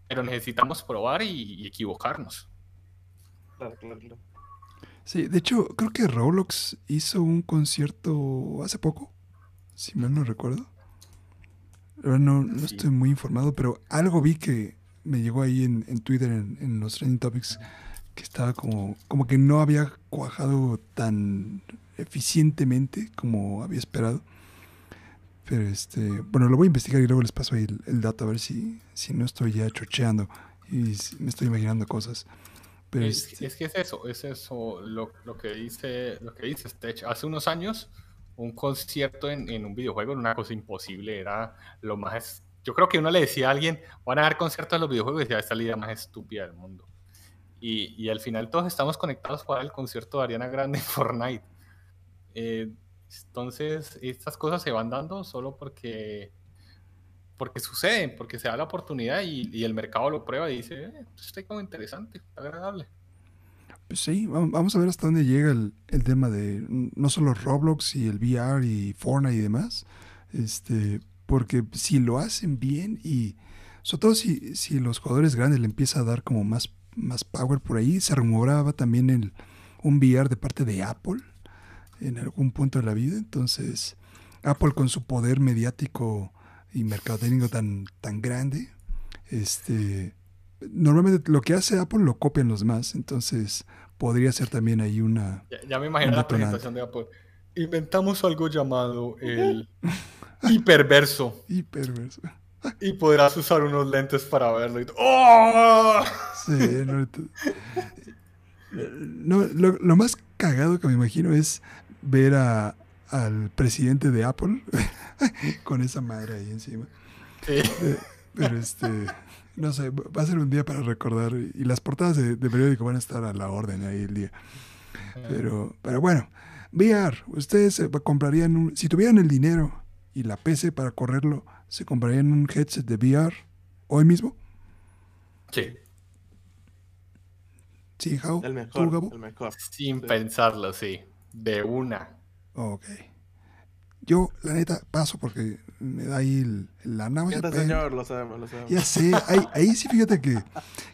pero necesitamos probar y, y equivocarnos. Claro, claro, claro. Sí, de hecho, creo que Roblox hizo un concierto hace poco, si mal no recuerdo. Ahora no, no Sí. estoy muy informado, pero algo vi que me llegó ahí en, en Twitter, en, en los trending topics, que estaba como, como que no había cuajado tan eficientemente como había esperado. Pero este, bueno, lo voy a investigar y luego les paso ahí el, el dato a ver si, si no estoy ya chocheando y si me estoy imaginando cosas. Pero Es, este, es que es eso, es eso lo, lo que dice lo que dice Stech. Hace unos años, un concierto en, en un videojuego era una cosa imposible, era lo más... Yo creo que uno le decía a alguien, van a dar conciertos en los videojuegos y decía, esta es la idea más estúpida del mundo. Y, al final todos estamos conectados para el concierto de Ariana Grande en Fortnite. Eh, entonces, estas cosas se van dando solo porque, porque suceden, porque se da la oportunidad y, el mercado lo prueba y dice, eh, esto está como interesante, agradable. Pues sí, vam- vamos a ver hasta dónde llega el, tema de no solo Roblox y el VR y Fortnite y demás, este, porque si lo hacen bien y sobre todo si, si los jugadores grandes le empieza a dar como más, más power por ahí, se rumoraba también el, un VR de parte de Apple en algún punto de la vida, entonces Apple con su poder mediático y mercadológico tan, tan grande, este, normalmente lo que hace Apple lo copian los demás, entonces podría ser también ahí una... Ya, ya me imagino la presentación de Apple. Inventamos algo llamado el hiperverso. Hiperverso. Y podrás usar unos lentes para verlo. y- ¡Oh! Sí, no, no, lo, lo más cagado que me imagino es ver a, al presidente de Apple con esa madre ahí encima. Sí. Eh, Pero este, no sé, va a ser un día para recordar y las portadas de, de periódico van a estar a la orden ahí el día. Pero, pero bueno, VR, ustedes eh, comprarían un, si tuvieran el dinero y la PC para correrlo, ¿se comprarían un headset de VR hoy mismo? Sí, Sí, Jao, El ¿Tú, mejor. Gabo? El mejor. sin Sí. pensarlo, sí. De una. Ok. Yo, la neta, paso porque me da ahí el- la náusea. Pero- señor, lo sabemos, lo sabemos. Ya sé, ahí, ahí sí fíjate que,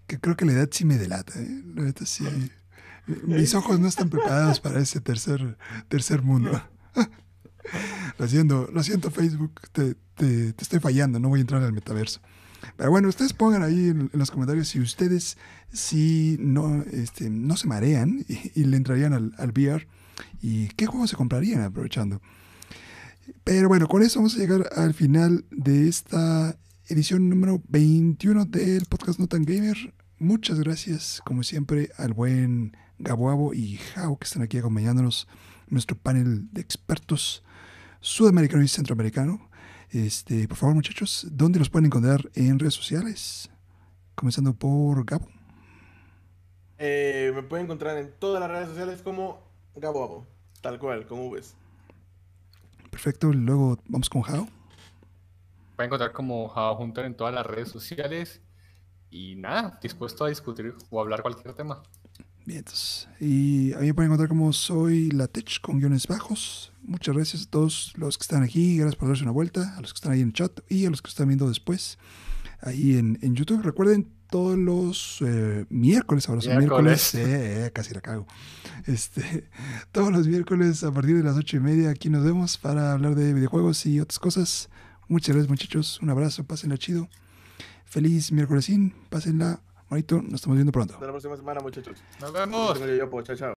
que creo que la edad sí me delata, ¿eh? La neta sí. Mis ojos no están preparados para ese tercer, tercer mundo. Lo siento, Facebook, te, te- te estoy fallando, no voy a entrar al metaverso. Pero bueno, ustedes pongan ahí en, en los comentarios si ustedes sí no, este, no se marean y, le entrarían al, al VR y qué juegos se comprarían aprovechando. Pero bueno, con eso vamos a llegar al final de esta edición número 21 del podcast No Tan Gamer. Muchas gracias, como siempre, al buen Gaboabo y Jao que están aquí acompañándonos nuestro panel de expertos sudamericano y centroamericano. Este, por favor, muchachos, ¿dónde los pueden encontrar en redes sociales? Comenzando por Gabo. Eh, me pueden encontrar en todas las redes sociales como Gabo Gabo, tal cual, con Vs. Perfecto, luego vamos con Jao. Pueden encontrar como Java Hunter en todas las redes sociales. Y nada, dispuesto a discutir o hablar cualquier tema. Bien, entonces, y a mí me pueden encontrar como soy Latech con guiones bajos. Muchas gracias a todos los que están aquí, gracias por darse una vuelta, a los que están ahí en el chat y a los que están viendo después ahí en, en YouTube. Recuerden todos los eh, miércoles, ahora son miércoles, eh, eh, casi la cago. Este, todos los miércoles a partir de las ocho y media aquí nos vemos para hablar de videojuegos y otras cosas. Muchas gracias muchachos, un abrazo, pásenla chido. Feliz miércolesín, pásenla bonito, nos estamos viendo pronto. Hasta la próxima semana, muchachos. Nos vemos. Chao, chao.